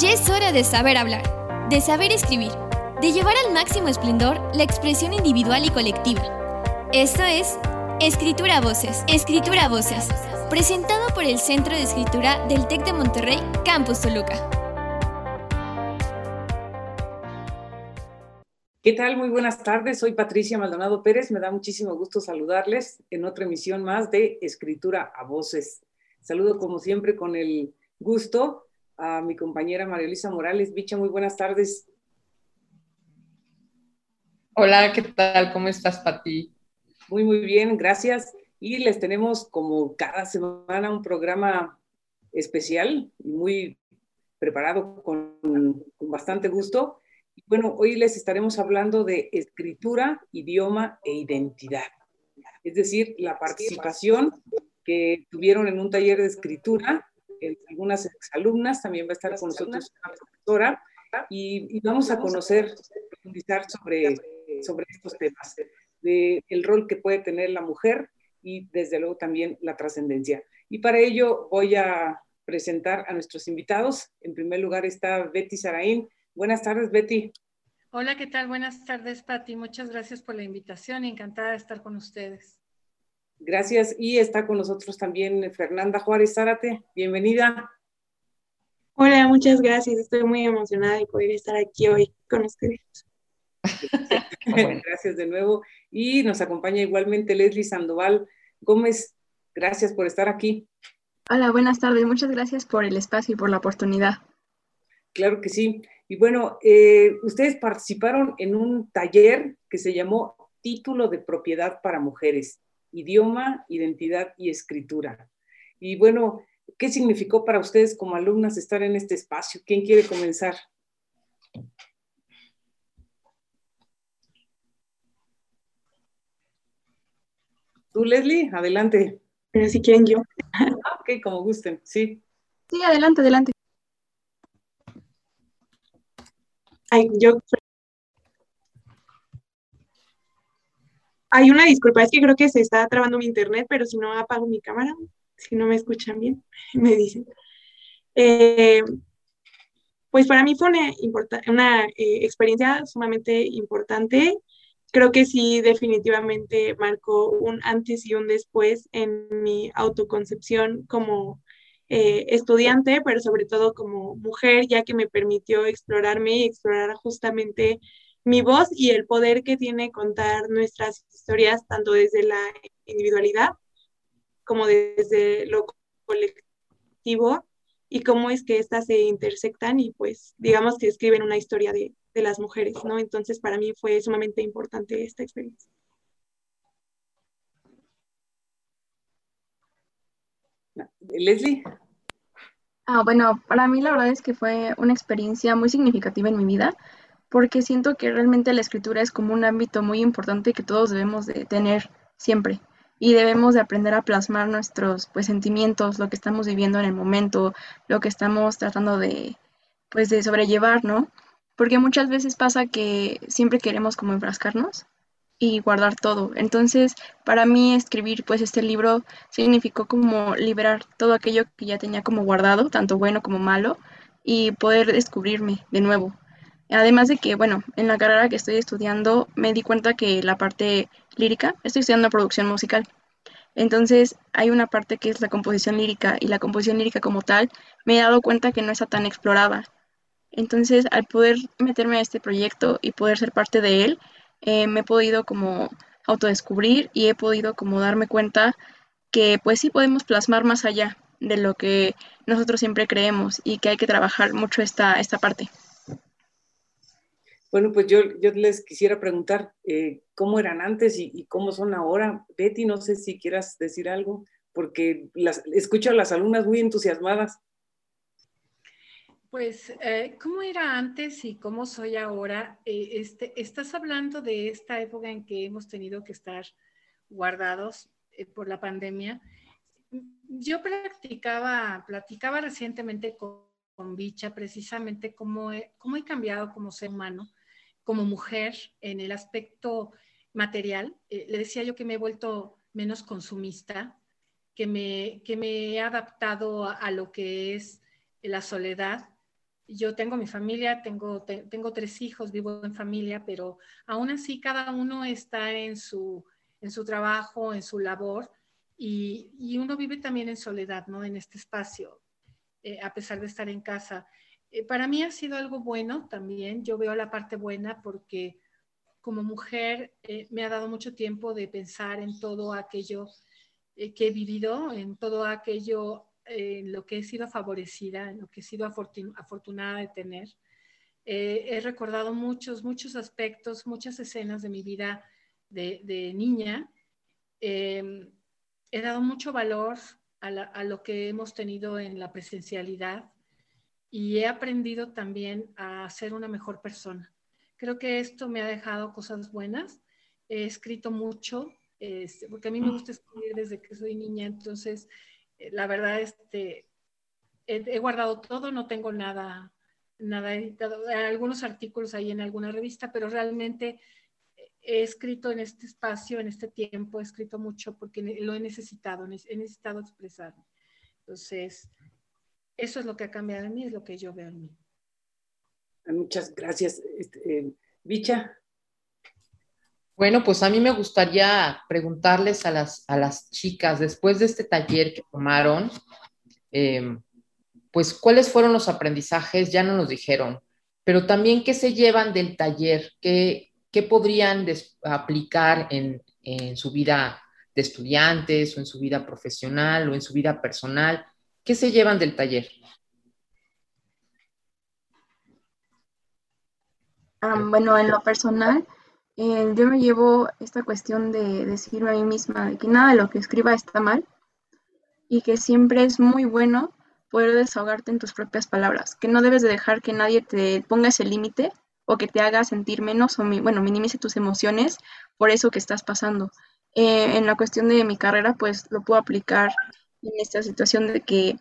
Ya es hora de saber hablar, de saber escribir, de llevar al máximo esplendor la expresión individual y colectiva. Esto es Escritura Voces, Escritura Voces, presentado por el Centro de Escritura del TEC de Monterrey, Campus Toluca. ¿Qué tal? Muy buenas tardes. Soy Patricia Maldonado Pérez. Me da muchísimo gusto saludarles en otra emisión más de Escritura a Voces. Saludo como siempre con el gusto a mi compañera María Luisa Morales. Bicha, muy buenas tardes. Hola, ¿qué tal? ¿Cómo estás, Pati? Muy, muy bien, gracias. Y les tenemos como cada semana un programa especial y muy preparado con, con bastante gusto. Y bueno, hoy les estaremos hablando de escritura, idioma e identidad. Es decir, la participación que tuvieron en un taller de escritura algunas exalumnas, también va a estar con nosotros una profesora y, vamos a conocer, profundizar sobre, sobre estos temas, de el rol que puede tener la mujer y desde luego también la trascendencia. Y para ello voy a presentar a nuestros invitados. En primer lugar está Betty Saraín. Buenas tardes, Betty. Hola, ¿qué tal? Buenas tardes, Patti. Muchas gracias por la invitación. Encantada de estar con ustedes. Gracias. Y está con nosotros también Fernanda Juárez Zárate. Bienvenida. Hola, muchas gracias. Estoy muy emocionada de poder estar aquí hoy con ustedes. gracias de nuevo. Y nos acompaña igualmente Leslie Sandoval Gómez. Gracias por estar aquí. Hola, buenas tardes. Muchas gracias por el espacio y por la oportunidad. Claro que sí. Y bueno, eh, ustedes participaron en un taller que se llamó Título de Propiedad para Mujeres idioma, identidad y escritura. Y bueno, ¿qué significó para ustedes como alumnas estar en este espacio? ¿Quién quiere comenzar? Tú, Leslie, adelante. Pero si quieren yo. Ah, ok, como gusten, sí. Sí, adelante, adelante. Ay, yo Hay una disculpa, es que creo que se está trabando mi internet, pero si no apago mi cámara, si no me escuchan bien, me dicen. Eh, pues para mí fue una, una eh, experiencia sumamente importante. Creo que sí, definitivamente marcó un antes y un después en mi autoconcepción como eh, estudiante, pero sobre todo como mujer, ya que me permitió explorarme y explorar justamente mi voz y el poder que tiene contar nuestras historias, tanto desde la individualidad como desde lo colectivo, y cómo es que éstas se intersectan y pues digamos que escriben una historia de, de las mujeres, ¿no? Entonces para mí fue sumamente importante esta experiencia. Leslie. Ah, bueno, para mí la verdad es que fue una experiencia muy significativa en mi vida porque siento que realmente la escritura es como un ámbito muy importante que todos debemos de tener siempre y debemos de aprender a plasmar nuestros pues sentimientos, lo que estamos viviendo en el momento, lo que estamos tratando de pues de sobrellevar, ¿no? Porque muchas veces pasa que siempre queremos como enfrascarnos y guardar todo. Entonces, para mí escribir pues este libro significó como liberar todo aquello que ya tenía como guardado, tanto bueno como malo, y poder descubrirme de nuevo. Además de que, bueno, en la carrera que estoy estudiando me di cuenta que la parte lírica, estoy estudiando producción musical. Entonces hay una parte que es la composición lírica y la composición lírica como tal me he dado cuenta que no está tan explorada. Entonces al poder meterme a este proyecto y poder ser parte de él, eh, me he podido como autodescubrir y he podido como darme cuenta que pues sí podemos plasmar más allá de lo que nosotros siempre creemos y que hay que trabajar mucho esta, esta parte. Bueno, pues yo, les quisiera preguntar eh, cómo eran antes y, cómo son ahora. Betty, no sé si quieras decir algo, porque las, escucho a las alumnas muy entusiasmadas. Pues, eh, ¿cómo era antes y cómo soy ahora? Eh, este, estás hablando de esta época en que hemos tenido que estar guardados por la pandemia. Yo practicaba, platicaba recientemente con, Bicha precisamente cómo cómo he cambiado como ser humano como mujer en el aspecto material. Eh, le decía yo que me he vuelto menos consumista, que me, que me he adaptado a, lo que es la soledad, Yo tengo mi familia, tengo, tengo tres hijos, vivo en familia, pero aún así cada uno está en su, en su trabajo, en su labor, y, y uno vive también en soledad, ¿no? En este espacio, eh, a pesar de estar en casa. Eh, para mí ha sido algo bueno también, yo veo la parte buena porque como mujer eh, me ha dado mucho tiempo de pensar en todo aquello que he vivido, en todo aquello en lo que he sido favorecida, en lo que he sido afortunada de tener. he recordado muchos, muchos aspectos, muchas escenas de mi vida de, de niña. He dado mucho valor a, lo que hemos tenido en la presencialidad y he aprendido también a ser una mejor persona. Creo que esto me ha dejado cosas buenas. He escrito mucho, este, porque a mí me gusta escribir desde que soy niña, entonces eh, la verdad este, he, guardado todo, no tengo nada, nada editado, algunos artículos ahí en alguna revista, pero realmente he escrito en este espacio, en este tiempo, he escrito mucho porque lo he necesitado, he necesitado expresarme. Entonces, eso es lo que ha cambiado en mí, es lo que yo veo en mí. Muchas gracias. Este, Bicha. Bueno, pues a mí me gustaría preguntarles a las, a las chicas, después de este taller que tomaron, em, pues cuáles fueron los aprendizajes, ya no nos dijeron, pero también qué se llevan del taller, qué, ¿qué podrían aplicar en, su vida de estudiantes o en su vida profesional o en su vida personal? ¿Qué se llevan del taller? bueno, en lo personal, eh, yo me llevo esta cuestión de decirme a mí misma que nada de lo que escriba está mal y que siempre es muy bueno poder desahogarte en tus propias palabras, que no debes de dejar que nadie te ponga ese límite o que te haga sentir menos o, bueno, minimice tus emociones por eso que estás pasando. Eh, en la cuestión de mi carrera, pues lo puedo aplicar en esta situación de que,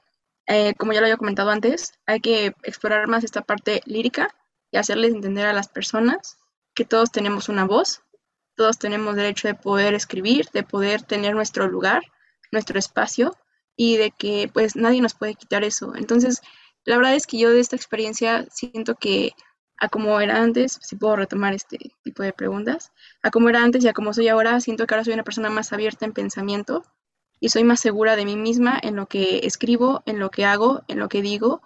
eh, como ya lo había comentado antes, hay que explorar más esta parte lírica y hacerles entender a las personas que todos tenemos una voz, todos tenemos derecho de poder escribir, de poder tener nuestro lugar, nuestro espacio y de que pues nadie nos puede quitar eso. Entonces, la verdad es que yo de esta experiencia siento que a como era antes, si puedo retomar este tipo de preguntas, a como era antes y a como soy ahora, siento que ahora soy una persona más abierta en pensamiento y soy más segura de mí misma en lo que escribo, en lo que hago, en lo que digo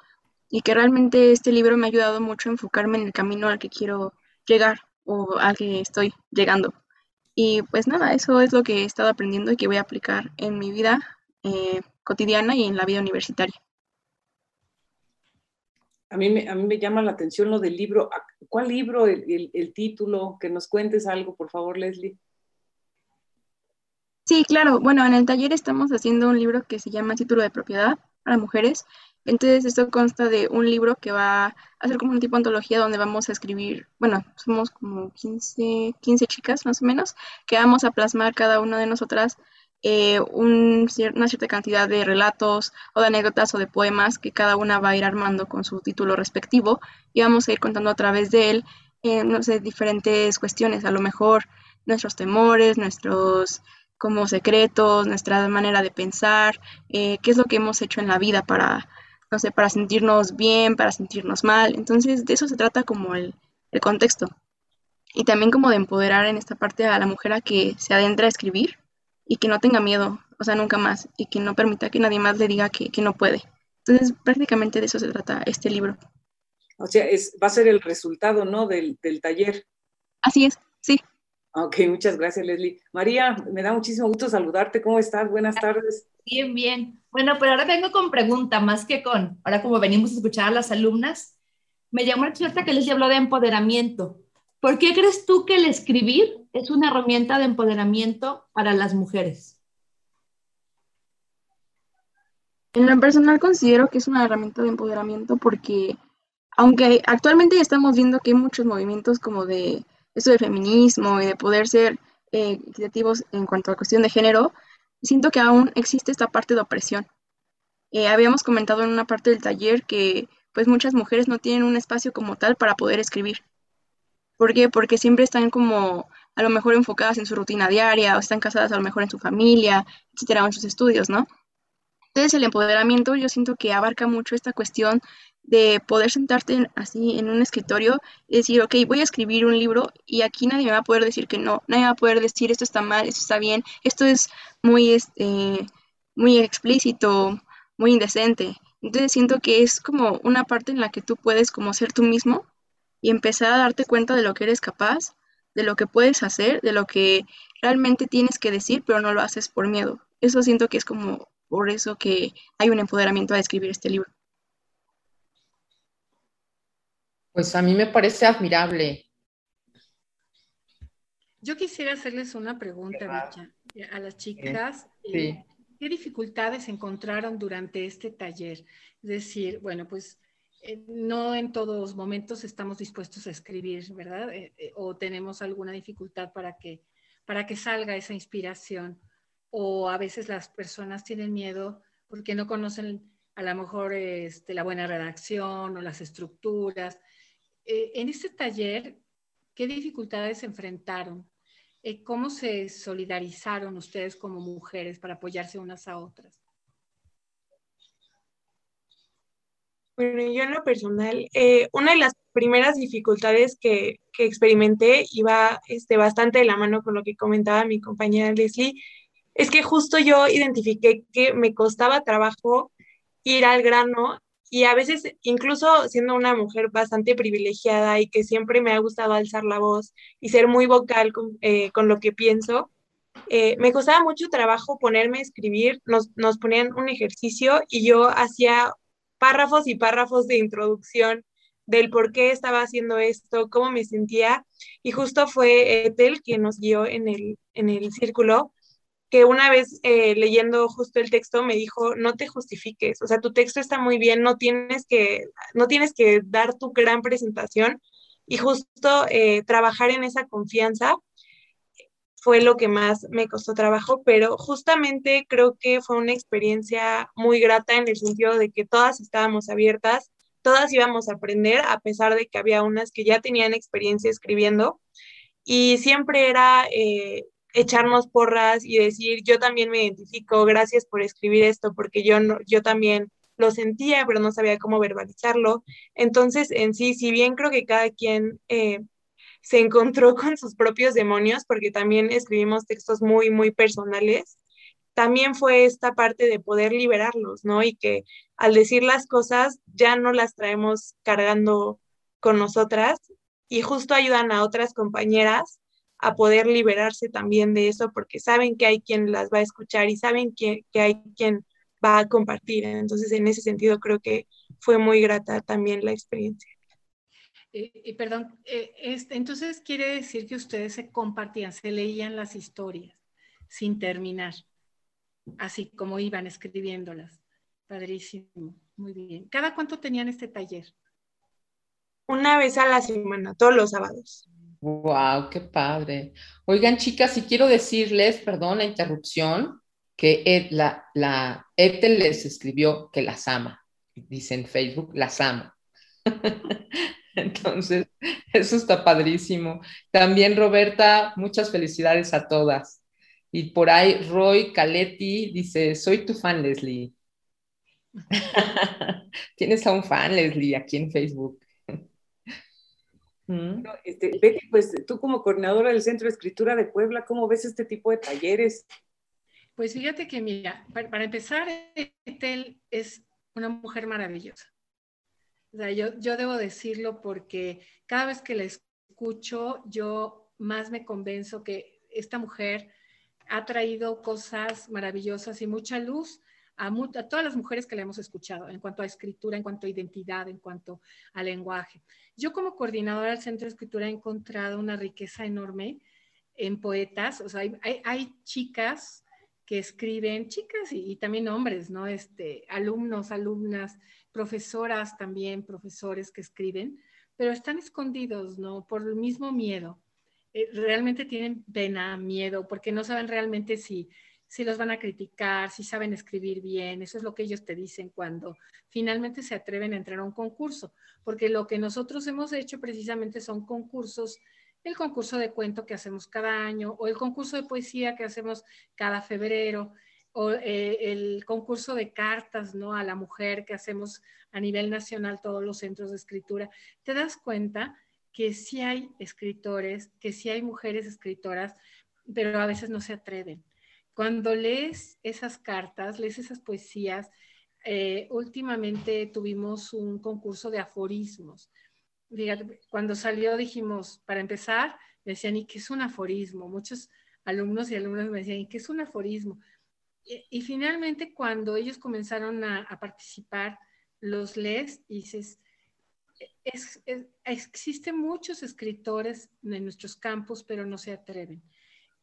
y que realmente este libro me ha ayudado mucho a enfocarme en el camino al que quiero llegar o al que estoy llegando. Y pues nada, eso es lo que he estado aprendiendo y que voy a aplicar en mi vida eh, cotidiana y en la vida universitaria a mí, me, a mí me llama la atención lo del libro. ¿Cuál libro, el, el, título? Que nos cuentes algo, por favor, Leslie. Sí, claro. Bueno, en el taller estamos haciendo un libro que se llama Título de Propiedad para Mujeres. Entonces, esto consta de un libro que va a ser como un tipo de antología donde vamos a escribir, bueno, somos como 15, 15 chicas más o menos, que vamos a plasmar cada una de nosotras eh, una cierta cantidad de relatos o de anécdotas o de poemas que cada una va a ir armando con su título respectivo y vamos a ir contando a través de él, eh, no sé, diferentes cuestiones, a lo mejor nuestros temores, nuestros como secretos, nuestra manera de pensar, eh, qué es lo que hemos hecho en la vida para, no sé, para sentirnos bien, para sentirnos mal. Entonces, de eso se trata como el, el contexto. Y también como de empoderar en esta parte a la mujer a que se adentra a escribir y que no tenga miedo, o sea, nunca más, y que no permita que nadie más le diga que, no puede. Entonces, prácticamente de eso se trata este libro. O sea, es, va a ser el resultado, ¿no? Del, taller. Así es, sí. Ok, muchas gracias, Leslie. María, me da muchísimo gusto saludarte. ¿Cómo estás? Buenas tardes. Bien, bien. Bueno, pero ahora vengo con pregunta, más que con, ahora como venimos a escuchar a las alumnas, me llamó la atención que Leslie habló de empoderamiento. ¿Por qué crees tú que el escribir es una herramienta de empoderamiento para las mujeres? En lo personal considero que es una herramienta de empoderamiento porque aunque actualmente estamos viendo que hay muchos movimientos como de esto de feminismo y de poder ser eh, equitativos en cuanto a cuestión de género, siento que aún existe esta parte de opresión. Eh, habíamos comentado en una parte del taller que pues muchas mujeres no tienen un espacio como tal para poder escribir. ¿Por qué? Porque siempre están como a lo mejor enfocadas en su rutina diaria o están casadas a lo mejor en su familia, etcétera, o en sus estudios, ¿no? Entonces el empoderamiento yo siento que abarca mucho esta cuestión de poder sentarte así en un escritorio y decir, ok, voy a escribir un libro y aquí nadie me va a poder decir que no, nadie va a poder decir esto está mal, esto está bien, esto es muy, este, muy explícito, muy indecente. Entonces siento que es como una parte en la que tú puedes como ser tú mismo y empezar a darte cuenta de lo que eres capaz, de lo que puedes hacer, de lo que realmente tienes que decir, pero no lo haces por miedo. Eso siento que es como por eso que hay un empoderamiento a escribir este libro. Pues a mí me parece admirable. Yo quisiera hacerles una pregunta, a las chicas. Eh, ¿Qué dificultades encontraron durante este taller? Es decir, bueno, pues eh, no en todos momentos estamos dispuestos a escribir, ¿verdad? Eh, o tenemos alguna dificultad para que, para que salga esa inspiración. O a veces las personas tienen miedo porque no conocen a lo mejor este, la buena redacción o las estructuras. Eh, en este taller, ¿qué dificultades enfrentaron? Eh, ¿Cómo se solidarizaron ustedes como mujeres para apoyarse unas a otras? Bueno, yo en lo personal, eh, una de las primeras dificultades que, que, experimenté iba este, bastante de la mano con lo que comentaba mi compañera Leslie, es que justo yo identifiqué que me costaba trabajo ir al grano y a veces, incluso siendo una mujer bastante privilegiada y que siempre me ha gustado alzar la voz y ser muy vocal con, eh, con lo que pienso, eh, me costaba mucho trabajo ponerme a escribir, nos, nos ponían un ejercicio y yo hacía párrafos y párrafos de introducción del por qué estaba haciendo esto, cómo me sentía, y justo fue Ethel quien nos guió en el, en el círculo que una vez eh, leyendo justo el texto me dijo, no te justifiques, o sea, tu texto está muy bien, no tienes que, no tienes que dar tu gran presentación y justo eh, trabajar en esa confianza fue lo que más me costó trabajo, pero justamente creo que fue una experiencia muy grata en el sentido de que todas estábamos abiertas, todas íbamos a aprender, a pesar de que había unas que ya tenían experiencia escribiendo, y siempre era eh, echarnos porras y decir, yo también me identifico, gracias por escribir esto, porque yo, no, yo también lo sentía, pero no sabía cómo verbalizarlo. Entonces, en sí, si bien creo que cada quien eh, se encontró con sus propios demonios, porque también escribimos textos muy, muy personales, también fue esta parte de poder liberarlos, ¿no? Y que al decir las cosas ya no las traemos cargando con nosotras y justo ayudan a otras compañeras a poder liberarse también de eso porque saben que hay quien las va a escuchar y saben que, que hay quien va a compartir. Entonces, en ese sentido, creo que fue muy grata también la experiencia. Eh, perdón, eh, este, entonces quiere decir que ustedes se compartían, se leían las historias sin terminar, así como iban escribiéndolas. Padrísimo, muy bien. ¿Cada cuánto tenían este taller? Una vez a la semana, todos los sábados. Wow, qué padre. Oigan, chicas, y quiero decirles, perdón la interrupción, que la, la les escribió que las ama. Dice en Facebook, las ama. Entonces, eso está padrísimo. También, Roberta, muchas felicidades a todas. Y por ahí, Roy Caletti dice, soy tu fan, Leslie. Tienes a un fan, Leslie, aquí en Facebook. Este, Betty, pues tú como coordinadora del Centro de Escritura de Puebla, ¿cómo ves este tipo de talleres? Pues fíjate que, mira, para, empezar, Etel es una mujer maravillosa. O sea, yo, yo debo decirlo porque cada vez que la escucho, yo más me convenzo que esta mujer ha traído cosas maravillosas y mucha luz a, todas las mujeres que le hemos escuchado en cuanto a escritura, en cuanto a identidad, en cuanto a lenguaje. Yo como coordinadora del Centro de Escritura he encontrado una riqueza enorme en poetas, o sea, hay, chicas que escriben, chicas y, también hombres, ¿no? Este, alumnos, alumnas, profesoras también, profesores que escriben, pero están escondidos, ¿no? Por el mismo miedo. Eh, realmente tienen pena, miedo, porque no saben realmente si si los van a criticar, si saben escribir bien, eso es lo que ellos te dicen cuando finalmente se atreven a entrar a un concurso, porque lo que nosotros hemos hecho precisamente son concursos, el concurso de cuento que hacemos cada año o el concurso de poesía que hacemos cada febrero. o eh, el concurso de cartas, ¿no? A la mujer que hacemos a nivel nacional todos los centros de escritura, te das cuenta que sí hay escritores, que sí hay mujeres escritoras, pero a veces no se atreven. Cuando lees esas cartas, lees esas poesías, eh, últimamente tuvimos un concurso de aforismos. cuando salió dijimos, para empezar, me decían, ¿y qué es un aforismo? Muchos alumnos y alumnas me decían, ¿y qué es un aforismo? Y, finalmente cuando ellos comenzaron a, participar, los lees y dices, existen muchos escritores en nuestros campos, pero no se atreven.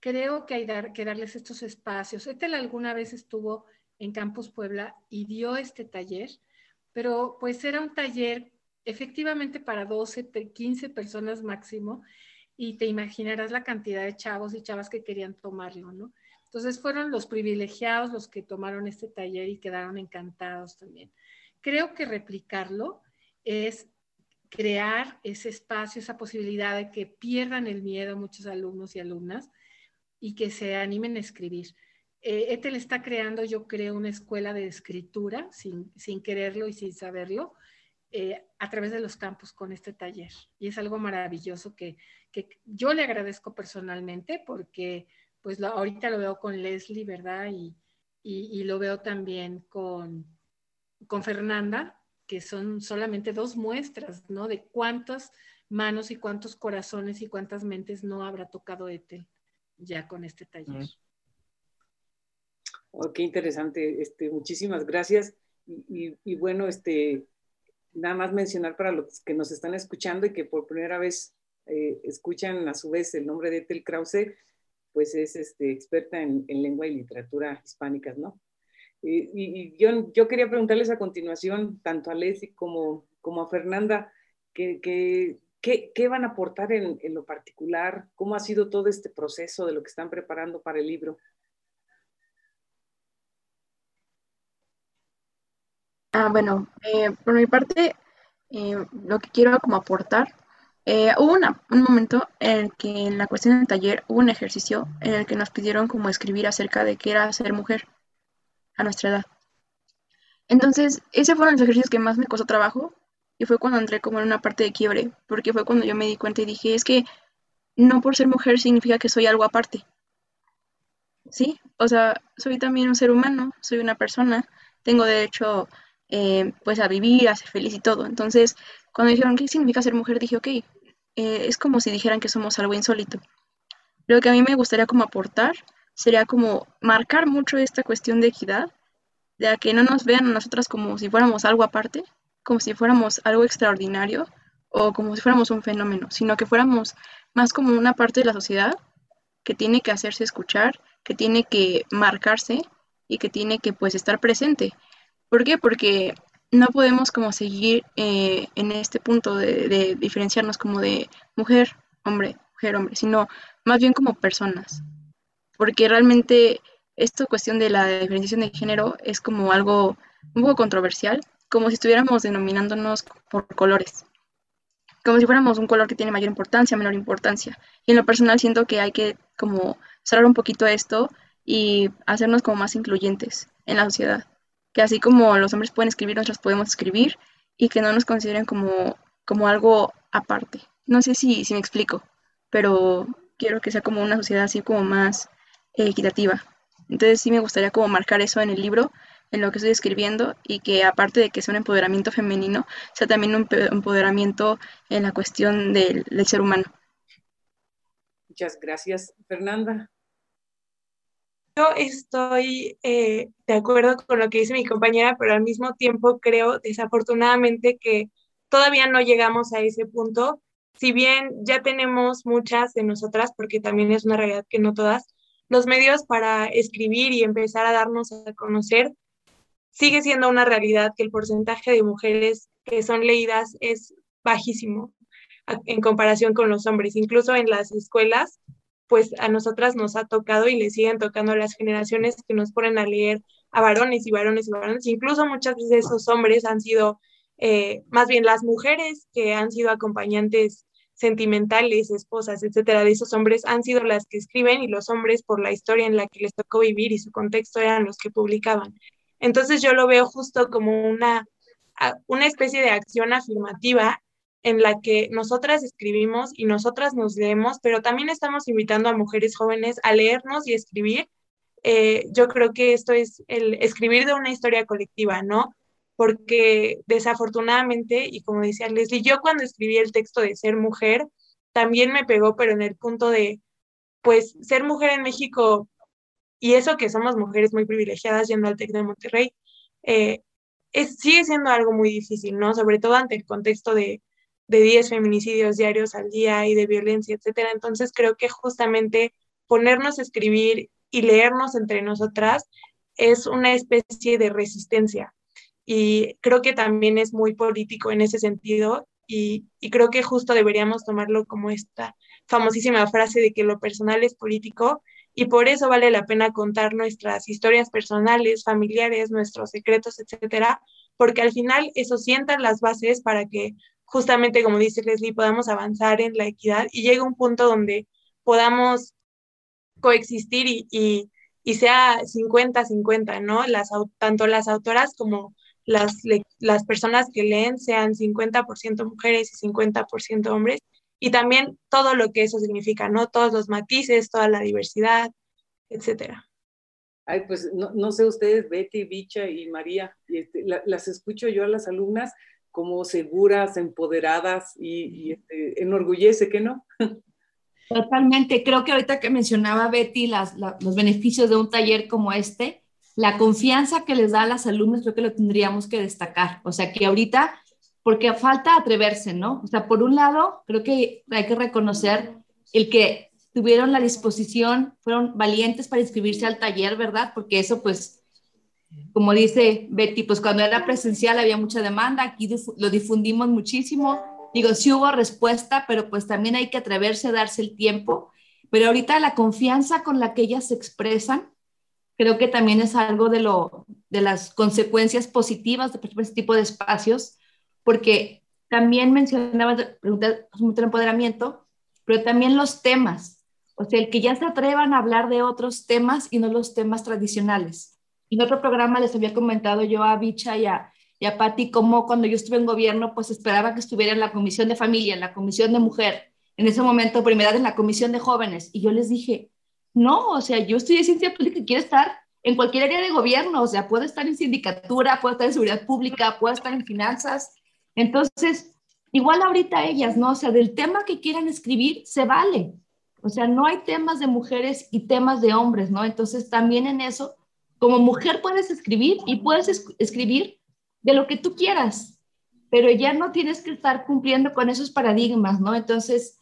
Creo que hay que darles estos espacios. Etel alguna vez estuvo en Campus Puebla y dio este taller, pero pues era un taller efectivamente para 12, 15 personas máximo y te imaginarás la cantidad de chavos y chavas que querían tomarlo, ¿no? Entonces fueron los privilegiados los que tomaron este taller y quedaron encantados también. Creo que replicarlo es crear ese espacio, esa posibilidad de que pierdan el miedo muchos alumnos y alumnas y que se animen a escribir. Eh, Etel está creando, yo creo, una escuela de escritura sin, quererlo y sin saberlo eh, a través de los campos con este taller. Y es algo maravilloso que, yo le agradezco personalmente porque pues ahorita lo veo con Leslie, ¿verdad? Y, y, lo veo también con, con Fernanda, que son solamente dos muestras, ¿no? De cuántas manos y cuántos corazones y cuántas mentes no habrá tocado Etel ya con este taller. Oh, qué interesante, este, muchísimas gracias. Y, bueno, este, nada más mencionar para los que nos están escuchando y que por primera vez eh, escuchan a su vez el nombre de Ethel Krause, pues es este, experta en, lengua y literatura hispánicas, ¿no? y, yo, yo, quería preguntarles a continuación, tanto a Leslie como, como a Fernanda, que, que ¿Qué, van a aportar en, lo particular? ¿Cómo ha sido todo este proceso de lo que están preparando para el libro? Ah, bueno, eh, por mi parte, eh, lo que quiero como aportar, eh, hubo un momento en el que en la cuestión del taller hubo un ejercicio en el que nos pidieron como escribir acerca de qué era ser mujer a nuestra edad. Entonces, ese fueron los ejercicios que más me costó trabajo y fue cuando entré como en una parte de quiebre, porque fue cuando yo me di cuenta y dije, es que no por ser mujer significa que soy algo aparte. ¿Sí? O sea, soy también un ser humano, soy una persona, tengo derecho eh, pues a vivir, a ser feliz y todo. Entonces, cuando dijeron, ¿qué significa ser mujer? Dije, ok, eh, es como si dijeran que somos algo insólito. Lo que a mí me gustaría como aportar sería como marcar mucho esta cuestión de equidad, de que no nos vean a nosotras como si fuéramos algo aparte, como si fuéramos algo extraordinario o como si fuéramos un fenómeno, sino que fuéramos más como una parte de la sociedad que tiene que hacerse escuchar, que tiene que marcarse y que tiene que pues estar presente. ¿Por qué? Porque no podemos como seguir eh, en este punto de, de, diferenciarnos como de mujer, hombre, mujer, hombre, sino más bien como personas. Porque realmente esta cuestión de la diferenciación de género es como algo un poco controversial, como si estuviéramos denominándonos por colores, como si fuéramos un color que tiene mayor importancia, menor importancia. Y en lo personal siento que hay que como cerrar un poquito esto y hacernos como más incluyentes en la sociedad. Que así como los hombres pueden escribir, nosotros podemos escribir y que no nos consideren como, como algo aparte. No sé si, si me explico, pero quiero que sea como una sociedad así como más equitativa. Entonces sí me gustaría como marcar eso en el libro en lo que estoy escribiendo y que aparte de que sea un empoderamiento femenino, sea también un empoderamiento en la cuestión del, ser humano. Muchas gracias, Fernanda. Yo estoy eh, de acuerdo con lo que dice mi compañera, pero al mismo tiempo creo desafortunadamente que todavía no llegamos a ese punto. Si bien ya tenemos muchas de nosotras, porque también es una realidad que no todas, los medios para escribir y empezar a darnos a conocer sigue siendo una realidad que el porcentaje de mujeres que son leídas es bajísimo en comparación con los hombres. Incluso en las escuelas, pues a nosotras nos ha tocado y le siguen tocando a las generaciones que nos ponen a leer a varones y varones y varones. Incluso muchas veces esos hombres han sido, eh, más bien las mujeres que han sido acompañantes sentimentales, esposas, etcétera, de esos hombres han sido las que escriben y los hombres por la historia en la que les tocó vivir y su contexto eran los que publicaban. Entonces yo lo veo justo como una, una especie de acción afirmativa en la que nosotras escribimos y nosotras nos leemos, pero también estamos invitando a mujeres jóvenes a leernos y escribir. Eh, yo creo que esto es el escribir de una historia colectiva, ¿no? porque desafortunadamente, y como decía Leslie, yo cuando escribí el texto de ser mujer, también me pegó, pero en el punto de, pues, ser mujer en México, y eso que somos mujeres muy privilegiadas yendo al TEC de Monterrey, eh, es, sigue siendo algo muy difícil, ¿no? Sobre todo ante el contexto de, de 10 feminicidios diarios al día y de violencia, etcétera. Entonces creo que justamente ponernos a escribir y leernos entre nosotras es una especie de resistencia, y creo que también es muy político en ese sentido y, creo que justo deberíamos tomarlo como esta famosísima frase de que lo personal es político y por eso vale la pena contar nuestras historias personales, familiares, nuestros secretos, etcétera, porque al final eso sientan las bases para que justamente, como dice Leslie, podamos avanzar en la equidad y llegue un punto donde podamos coexistir y, y, sea 50-50, ¿no? Las, tanto las autoras como las, las personas que leen sean 50% mujeres y 50% hombres, y también todo lo que eso significa, ¿no? Todos los matices, toda la diversidad, etcétera. Ay, pues no, no, sé ustedes, Betty, Bicha y María, este, las escucho yo a las alumnas como seguras, empoderadas y, y este, enorgullece, ¿qué no? Totalmente, creo que ahorita que mencionaba Betty las, los beneficios de un taller como este, la confianza que les da a las alumnas creo que lo tendríamos que destacar. O sea, que ahorita, porque falta atreverse, ¿no? O sea, por un lado, creo que hay que reconocer el que tuvieron la disposición, fueron valientes para inscribirse al taller, ¿verdad? Porque eso, pues, como dice Betty, pues cuando era presencial había mucha demanda, aquí lo difundimos muchísimo. Digo, sí hubo respuesta, pero pues también hay que atreverse a darse el tiempo. Pero ahorita la confianza con la que ellas se expresan, creo que también es algo de, lo, de las consecuencias positivas de este tipo de espacios, porque también mencionaba preguntas de empoderamiento, pero también los temas, o sea, el que ya se atrevan a hablar de otros temas y no los temas tradicionales. En otro programa les había comentado yo a Bicha y a, y a Patti cómo cuando yo estuve en gobierno, pues esperaba que estuviera en la comisión de familia, en la comisión de mujer, en ese momento, primera en la comisión de jóvenes, y yo les dije, no, o sea, yo estudié ciencia política y quiero estar en cualquier área de gobierno, o sea, puedo estar en sindicatura, puedo estar en seguridad pública, puedo estar en finanzas. Entonces, igual ahorita ellas, ¿no? O sea, del tema que quieran escribir, se vale. O sea, no hay temas de mujeres y temas de hombres, ¿no? Entonces, también en eso, como mujer puedes escribir y puedes escribir de lo que tú quieras, pero ya no tienes que estar cumpliendo con esos paradigmas, ¿no? Entonces,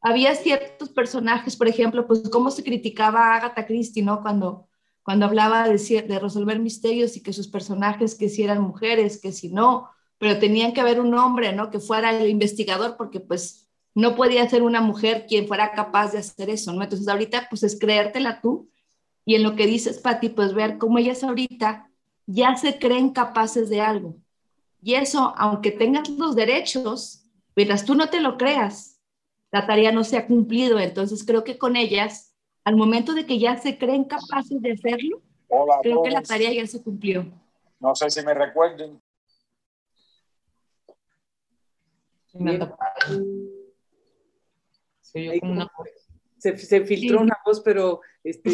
había ciertos personajes, por ejemplo, pues cómo se criticaba a Agatha Christie, ¿no? Cuando, cuando hablaba de, de resolver misterios y que sus personajes que si eran mujeres, que si no, pero tenían que haber un hombre, ¿no? Que fuera el investigador, porque pues no podía ser una mujer quien fuera capaz de hacer eso, ¿no? Entonces ahorita pues es creértela tú y en lo que dices, Patti, pues ver cómo ellas ahorita ya se creen capaces de algo. Y eso, aunque tengas los derechos, mientras tú no te lo creas, la tarea no se ha cumplido. Entonces creo que con ellas, al momento de que ya se creen capaces de hacerlo, creo que la tarea ya se cumplió. No sé si me recuerden. Se, se, filtró una voz, pero este,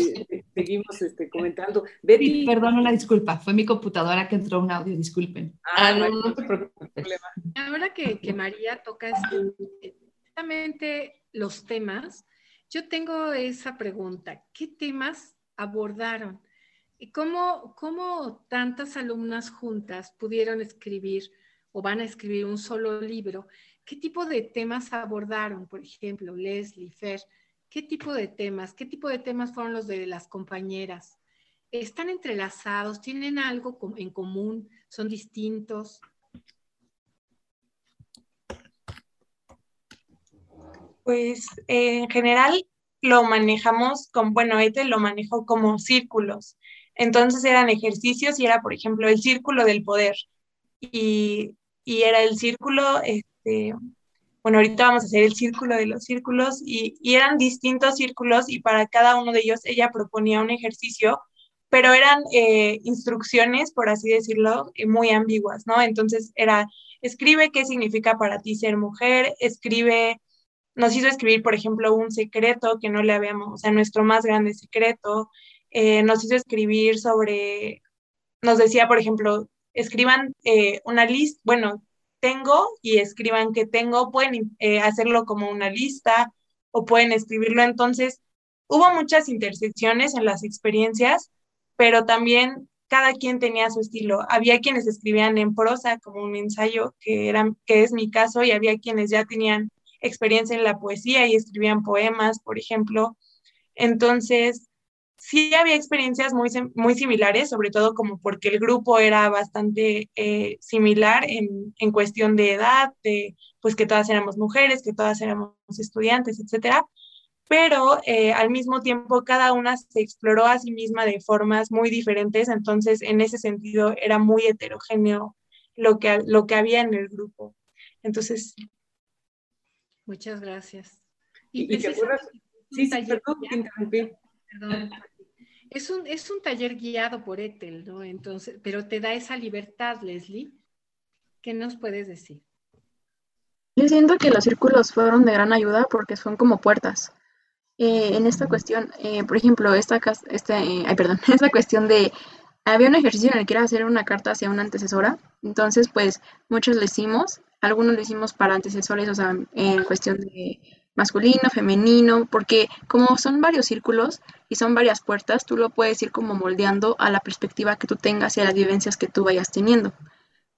seguimos este, comentando. Betty. perdón, una disculpa, fue mi computadora que entró un audio, disculpen. Ah, no, no, te preocupes. Ahora que, que María toca este, los temas, yo tengo esa pregunta, ¿qué temas abordaron? ¿Y cómo, cómo tantas alumnas juntas pudieron escribir o van a escribir un solo libro? ¿Qué tipo de temas abordaron? Por ejemplo, Leslie, Fer, ¿qué tipo de temas? ¿Qué tipo de temas fueron los de las compañeras? ¿Están entrelazados? ¿Tienen algo en común? ¿Son distintos? Pues en general lo manejamos con, bueno, este lo manejó como círculos. Entonces eran ejercicios y era, por ejemplo, el círculo del poder. Y, y era el círculo este, bueno, ahorita vamos a hacer el círculo de los círculos y, y eran distintos círculos y para cada uno de ellos ella proponía un ejercicio pero eran eh, instrucciones, por así decirlo, eh, muy ambiguas, ¿no? Entonces era, escribe qué significa para ti ser mujer, escribe, nos hizo escribir, por ejemplo, un secreto que no le habíamos, o sea, nuestro más grande secreto, eh, nos hizo escribir sobre, nos decía, por ejemplo, escriban una lista, bueno, tengo y escriban que tengo, pueden hacerlo como una lista o pueden escribirlo. Entonces, hubo muchas intersecciones en las experiencias pero también cada quien tenía su estilo. Había quienes escribían en prosa como un ensayo, que, era, que es mi caso, y había quienes ya tenían experiencia en la poesía y escribían poemas, por ejemplo. Entonces, sí había experiencias muy, muy similares, sobre todo como porque el grupo era bastante eh, similar en, en, cuestión de edad, de pues que todas éramos mujeres, que todas éramos estudiantes, etcétera pero eh, al mismo tiempo cada una se exploró a sí misma de formas muy diferentes, entonces en ese sentido era muy heterogéneo lo que, lo que había en el grupo. Entonces... Muchas gracias. ¿Y, te acuerdas? Sí, sí, perdón, Perdón. Es un, es un taller guiado por Ethel, ¿no? Entonces, pero te da esa libertad, Leslie. ¿Qué nos puedes decir? Yo siento que los círculos fueron de gran ayuda porque son como puertas. Eh, en esta cuestión, eh, por ejemplo, esta, este, ay, perdón, esta cuestión de, había un ejercicio en el que era hacer una carta hacia una antecesora, entonces pues muchos lo hicimos, algunos lo hicimos para antecesores, o sea, en cuestión de masculino, femenino, porque como son varios círculos y son varias puertas, tú lo puedes ir como moldeando a la perspectiva que tú tengas y a las vivencias que tú vayas teniendo.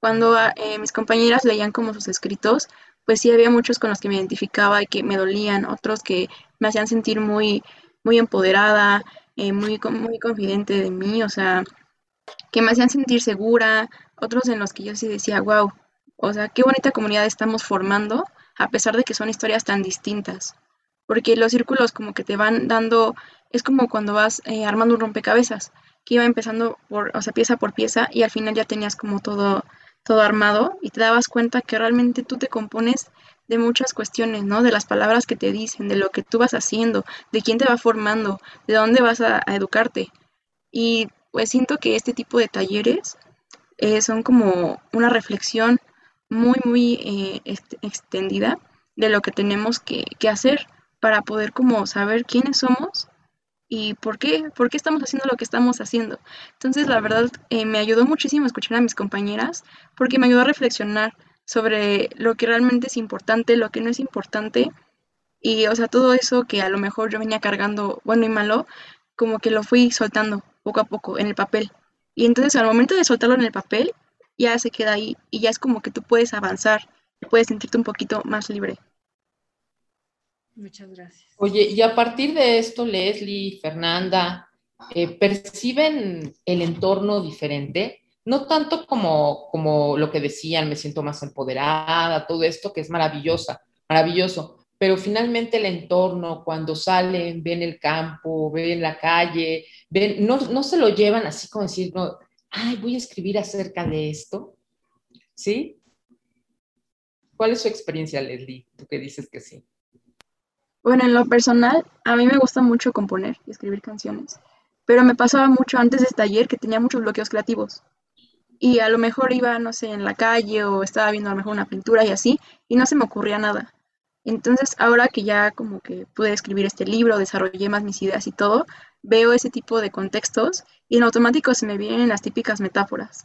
Cuando eh, mis compañeras leían como sus escritos, pues sí había muchos con los que me identificaba y que me dolían, otros que me hacían sentir muy, muy empoderada, eh, muy, muy confidente de mí, o sea, que me hacían sentir segura, otros en los que yo sí decía, wow, o sea, qué bonita comunidad estamos formando, a pesar de que son historias tan distintas. Porque los círculos como que te van dando, es como cuando vas eh, armando un rompecabezas, que iba empezando por, o sea, pieza por pieza y al final ya tenías como todo, todo armado y te dabas cuenta que realmente tú te compones de muchas cuestiones, ¿no? De las palabras que te dicen, de lo que tú vas haciendo, de quién te va formando, de dónde vas a, educarte. Y pues siento que este tipo de talleres eh, son como una reflexión muy, muy eh, extendida de lo que tenemos que, que hacer para poder como saber quiénes somos y por qué, por qué estamos haciendo lo que estamos haciendo. Entonces, la verdad, eh, me ayudó muchísimo escuchar a mis compañeras porque me ayudó a reflexionar sobre lo que realmente es importante, lo que no es importante y, o sea, todo eso que a lo mejor yo venía cargando bueno y malo, como que lo fui soltando poco a poco en el papel. Y entonces al momento de soltarlo en el papel, ya se queda ahí y ya es como que tú puedes avanzar, puedes sentirte un poquito más libre. Muchas gracias. Oye, y a partir de esto, Leslie, Fernanda, eh, ¿perciben el entorno diferente? No tanto como, como lo que decían, me siento más empoderada, todo esto que es maravillosa, maravilloso, pero finalmente el entorno, cuando salen, ven el campo, ven la calle, ven, no, no se lo llevan así como decir, no, ay, voy a escribir acerca de esto, ¿sí? ¿Cuál es su experiencia, Leslie? Tú que dices que sí. Bueno, en lo personal, a mí me gusta mucho componer y escribir canciones, pero me pasaba mucho antes de este taller que tenía muchos bloqueos creativos. Y a lo mejor iba, no sé, en la calle o estaba viendo a lo mejor una pintura y así, y no se me ocurría nada. Entonces, ahora que ya como que pude escribir este libro, desarrollé más mis ideas y todo, veo ese tipo de contextos y en automático se me vienen las típicas metáforas,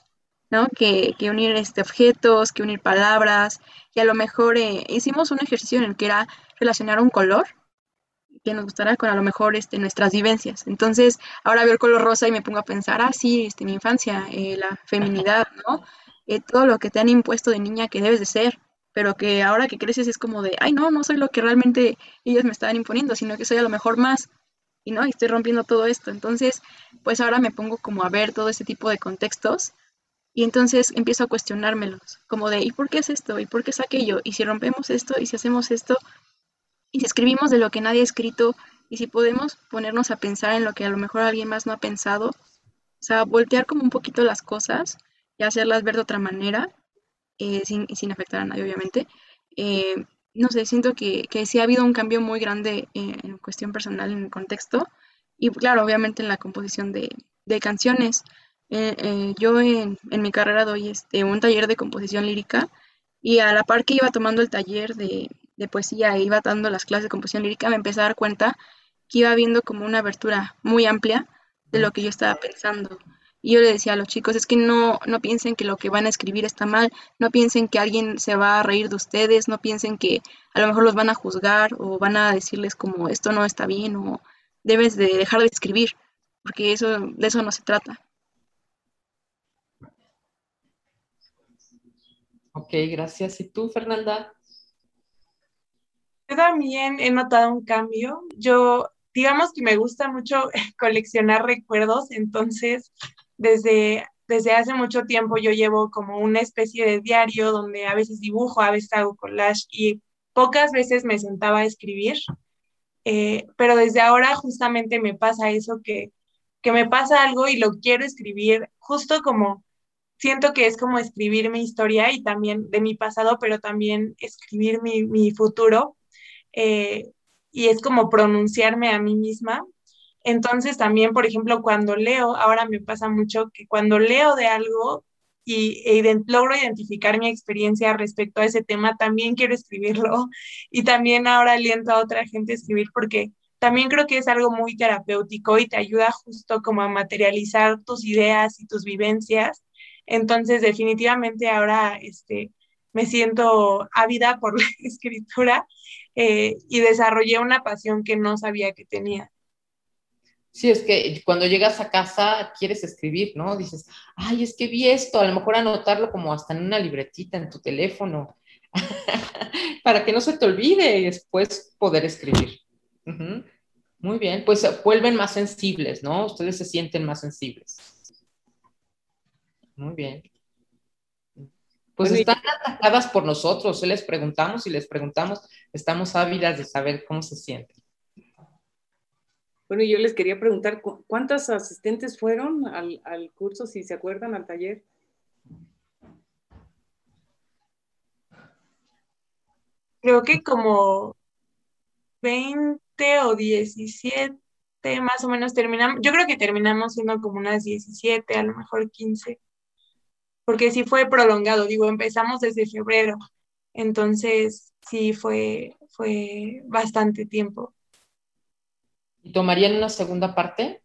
¿no? Que, que unir este, objetos, que unir palabras, y a lo mejor eh, hicimos un ejercicio en el que era relacionar un color que nos gustará con a lo mejor este, nuestras vivencias. Entonces, ahora veo el color rosa y me pongo a pensar, ah, sí, este, mi infancia, eh, la feminidad, ¿no? Eh, todo lo que te han impuesto de niña que debes de ser, pero que ahora que creces es como de, ay, no, no soy lo que realmente ellos me estaban imponiendo, sino que soy a lo mejor más, y no, y estoy rompiendo todo esto. Entonces, pues ahora me pongo como a ver todo ese tipo de contextos y entonces empiezo a cuestionármelos, como de, ¿y por qué es esto? ¿Y por qué es aquello? ¿Y si rompemos esto? ¿Y si hacemos esto? y si escribimos de lo que nadie ha escrito y si podemos ponernos a pensar en lo que a lo mejor alguien más no ha pensado, o sea, voltear como un poquito las cosas y hacerlas ver de otra manera, eh, sin, sin, afectar a nadie, obviamente, eh, no sé, siento que, que sí ha habido un cambio muy grande en, cuestión personal, en el contexto, y claro, obviamente en la composición de, de canciones. Eh, eh, yo en, en, mi carrera doy este, un taller de composición lírica y a la par que iba tomando el taller de, de poesía e iba dando las clases de composición lírica, me empecé a dar cuenta que iba viendo como una abertura muy amplia de lo que yo estaba pensando. Y yo le decía a los chicos, es que no, no piensen que lo que van a escribir está mal, no piensen que alguien se va a reír de ustedes, no piensen que a lo mejor los van a juzgar o van a decirles como esto no está bien o debes de dejar de escribir, porque eso, de eso no se trata. Ok, gracias. ¿Y tú, Fernanda? Yo también he notado un cambio. Yo, digamos que me gusta mucho coleccionar recuerdos, entonces desde, desde hace mucho tiempo yo llevo como una especie de diario donde a veces dibujo, a veces hago collage y pocas veces me sentaba a escribir, eh, pero desde ahora justamente me pasa eso que, que me pasa algo y lo quiero escribir justo como siento que es como escribir mi historia y también de mi pasado, pero también escribir mi, mi futuro. Eh, y es como pronunciarme a mí misma entonces también, por ejemplo, cuando leo, ahora me pasa mucho que cuando leo de algo y e logro identificar mi experiencia respecto a ese tema, también quiero escribirlo y también ahora aliento a otra gente a escribir porque también creo que es algo muy terapéutico y te ayuda justo como a materializar tus ideas y tus vivencias. Entonces, definitivamente ahora este, me siento ávida por la escritura eh, y desarrollé una pasión que no sabía que tenía. Sí, es que cuando llegas a casa quieres escribir, ¿no? Dices, ay, es que vi esto, a lo mejor anotarlo como hasta en una libretita en tu teléfono, para que no se te olvide y después poder escribir. Muy bien, pues vuelven más sensibles, ¿no? Ustedes se sienten más sensibles. Muy bien. Pues están atacadas por nosotros, les preguntamos y les preguntamos, estamos ávidas de saber cómo se sienten. Bueno, yo les quería preguntar, ¿cuántas asistentes fueron al, curso, si se acuerdan, al taller? Creo que como 20 o 17 más o menos terminamos. Yo creo que terminamos siendo como unas 17, a lo mejor 15. Porque sí fue prolongado, digo, empezamos desde febrero. Entonces, sí fue, fue bastante tiempo. ¿Y tomarían una segunda parte?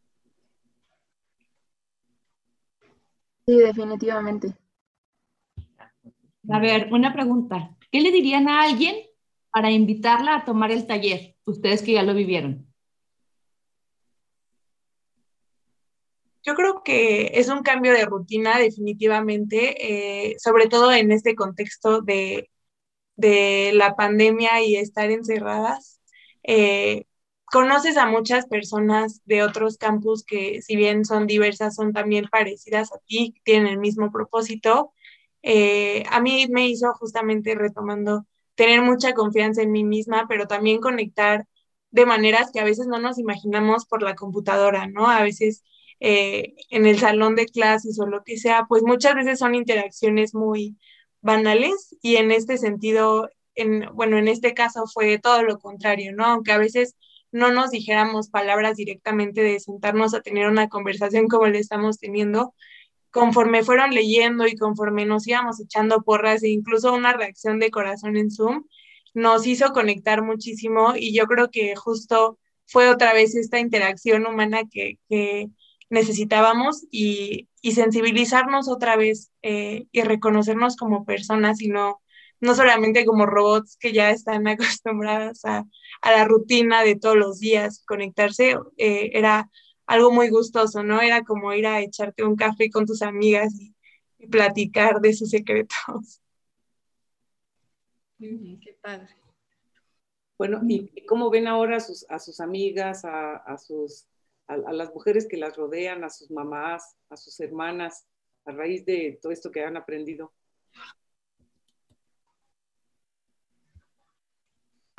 Sí, definitivamente. A ver, una pregunta. ¿Qué le dirían a alguien para invitarla a tomar el taller? Ustedes que ya lo vivieron. Yo creo que es un cambio de rutina definitivamente, eh, sobre todo en este contexto de, la pandemia y estar encerradas. Eh, conoces a muchas personas de otros campus que si bien son diversas, son también parecidas a ti, tienen el mismo propósito. Eh, a mí me hizo justamente retomando tener mucha confianza en mí misma, pero también conectar de maneras que a veces no nos imaginamos por la computadora, ¿no? A veces eh, en el salón de clases o lo que sea, pues muchas veces son interacciones muy banales y en este sentido, en, bueno, en este caso fue todo lo contrario, ¿no? Aunque a veces no nos dijéramos palabras directamente de sentarnos a tener una conversación como le estamos teniendo, conforme fueron leyendo y conforme nos íbamos echando porras e incluso una reacción de corazón en Zoom, nos hizo conectar muchísimo y yo creo que justo fue otra vez esta interacción humana que, necesitábamos y, sensibilizarnos otra vez eh, y reconocernos como personas y no, no solamente como robots que ya están acostumbradas a, a la rutina de todos los días, conectarse, eh, era algo muy gustoso, ¿no? Era como ir a echarte un café con tus amigas y, platicar de sus secretos. qué padre. Bueno, ¿y cómo ven ahora a sus, a sus amigas, a, a sus, a, las mujeres que las rodean, a sus mamás, a sus hermanas, a raíz de todo esto que han aprendido?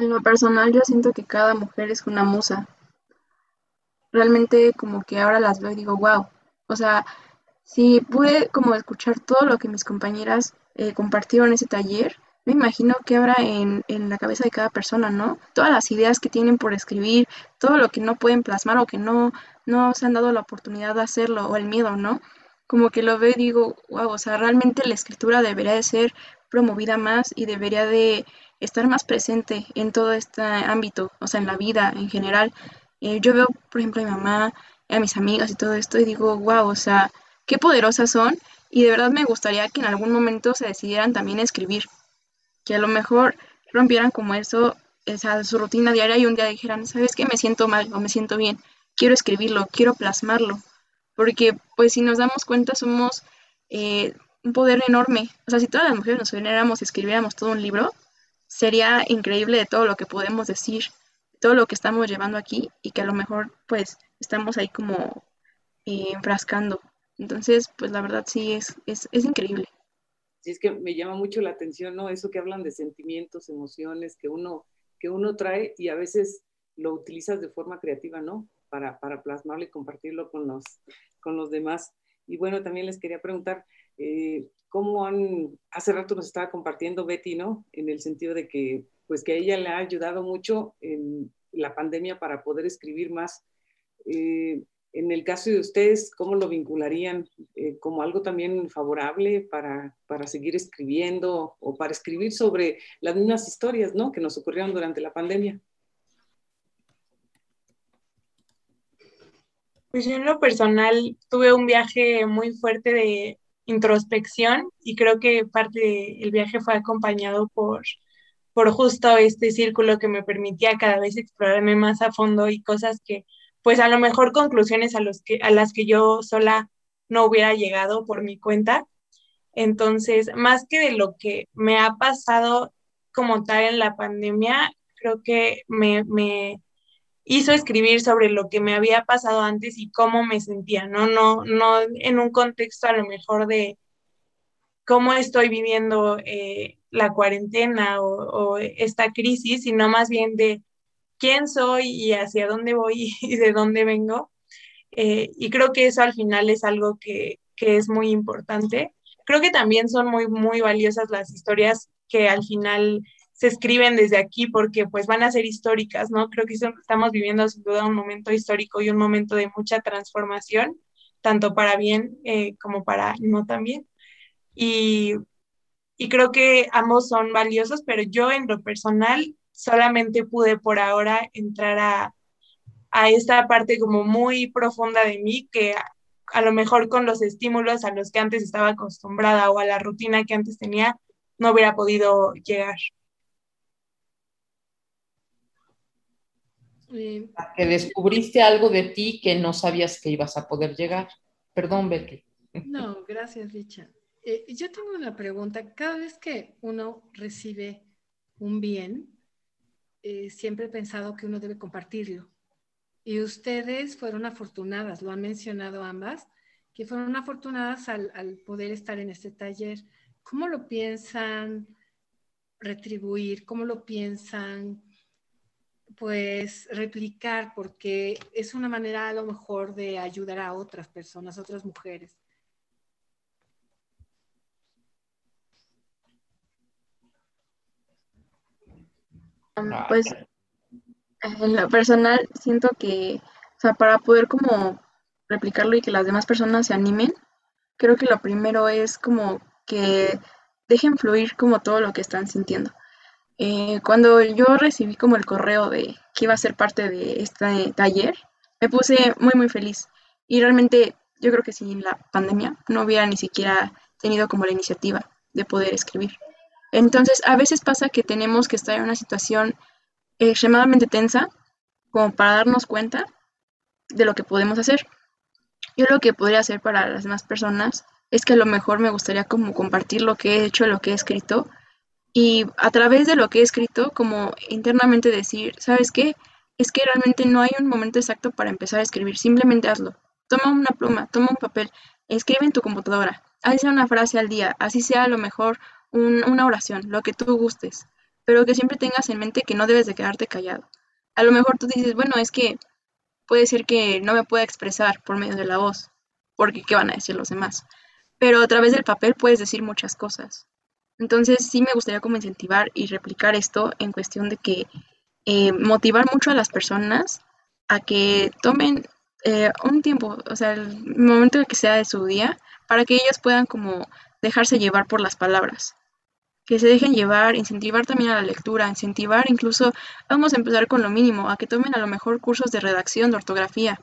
En lo personal yo siento que cada mujer es una musa. Realmente como que ahora las veo y digo, wow. O sea, si pude como escuchar todo lo que mis compañeras eh, compartieron en ese taller, me imagino que habrá en, en, la cabeza de cada persona, ¿no? Todas las ideas que tienen por escribir, todo lo que no pueden plasmar o que no, no se han dado la oportunidad de hacerlo, o el miedo, ¿no? Como que lo veo y digo, wow, o sea, realmente la escritura debería de ser promovida más y debería de estar más presente en todo este ámbito, o sea, en la vida en general. Eh, yo veo, por ejemplo, a mi mamá, a mis amigas y todo esto y digo, wow, o sea, qué poderosas son y de verdad me gustaría que en algún momento se decidieran también a escribir, que a lo mejor rompieran como eso, esa su rutina diaria y un día dijeran, ¿sabes qué? Me siento mal o me siento bien, quiero escribirlo, quiero plasmarlo, porque pues si nos damos cuenta somos eh, un poder enorme, o sea, si todas las mujeres nos uniéramos y escribiéramos todo un libro, sería increíble de todo lo que podemos decir, todo lo que estamos llevando aquí y que a lo mejor pues estamos ahí como eh, enfrascando. Entonces, pues la verdad sí es, es, es increíble. Sí, es que me llama mucho la atención, ¿no? Eso que hablan de sentimientos, emociones que uno, que uno trae y a veces lo utilizas de forma creativa, ¿no? Para, para plasmarlo y compartirlo con los, con los demás. Y bueno, también les quería preguntar, eh, ¿cómo han, hace rato nos estaba compartiendo Betty, ¿no? En el sentido de que, pues que a ella le ha ayudado mucho en la pandemia para poder escribir más. Eh, en el caso de ustedes, ¿cómo lo vincularían eh, como algo también favorable para, para, seguir escribiendo o para escribir sobre las mismas historias ¿no? que nos ocurrieron durante la pandemia? Pues yo en lo personal tuve un viaje muy fuerte de introspección y creo que parte del viaje fue acompañado por, por justo este círculo que me permitía cada vez explorarme más a fondo y cosas que pues a lo mejor conclusiones a, los que, a las que yo sola no hubiera llegado por mi cuenta. Entonces, más que de lo que me ha pasado como tal en la pandemia, creo que me, me hizo escribir sobre lo que me había pasado antes y cómo me sentía, ¿no? No, no en un contexto a lo mejor de cómo estoy viviendo eh, la cuarentena o, esta crisis, sino más bien de quién soy y hacia dónde voy y de dónde vengo. Eh, y creo que eso al final es algo que, que, es muy importante. Creo que también son muy, muy valiosas las historias que al final se escriben desde aquí porque pues van a ser históricas, ¿no? Creo que estamos viviendo sin duda un momento histórico y un momento de mucha transformación, tanto para bien eh, como para no tan bien. Y, y creo que ambos son valiosos, pero yo en lo personal solamente pude por ahora entrar a, a esta parte como muy profunda de mí que a, a, lo mejor con los estímulos a los que antes estaba acostumbrada o a la rutina que antes tenía, no hubiera podido llegar. Que descubriste algo de ti que no sabías que ibas a poder llegar. Perdón, Betty. No, gracias, Richa. Eh, yo tengo una pregunta. Cada vez que uno recibe un bien, eh, siempre he pensado que uno debe compartirlo. Y ustedes fueron afortunadas, lo han mencionado ambas, que fueron afortunadas al, al poder estar en este taller. ¿Cómo lo piensan retribuir? ¿Cómo lo piensan pues replicar? Porque es una manera a lo mejor de ayudar a otras personas, otras mujeres. Ah, pues en lo personal siento que, o sea, para poder como replicarlo y que las demás personas se animen, creo que lo primero es como que dejen fluir como todo lo que están sintiendo. Eh, cuando yo recibí como el correo de que iba a ser parte de este taller, me puse muy muy feliz y realmente yo creo que sin la pandemia no hubiera ni siquiera tenido como la iniciativa de poder escribir. Entonces, a veces pasa que tenemos que estar en una situación extremadamente tensa como para darnos cuenta de lo que podemos hacer. Yo lo que podría hacer para las demás personas es que a lo mejor me gustaría como compartir lo que he hecho, lo que he escrito y a través de lo que he escrito como internamente decir, ¿sabes qué? Es que realmente no hay un momento exacto para empezar a escribir, simplemente hazlo. Toma una pluma, toma un papel, escribe en tu computadora, así sea una frase al día, así sea a lo mejor una oración, lo que tú gustes, pero que siempre tengas en mente que no debes de quedarte callado. A lo mejor tú dices, bueno, es que puede ser que no me pueda expresar por medio de la voz, porque ¿qué van a decir los demás? Pero a través del papel puedes decir muchas cosas. Entonces sí me gustaría como incentivar y replicar esto en cuestión de que eh, motivar mucho a las personas a que tomen eh, un tiempo, o sea, el momento que sea de su día, para que ellos puedan como dejarse llevar por las palabras que se dejen llevar, incentivar también a la lectura, incentivar incluso, vamos a empezar con lo mínimo, a que tomen a lo mejor cursos de redacción, de ortografía,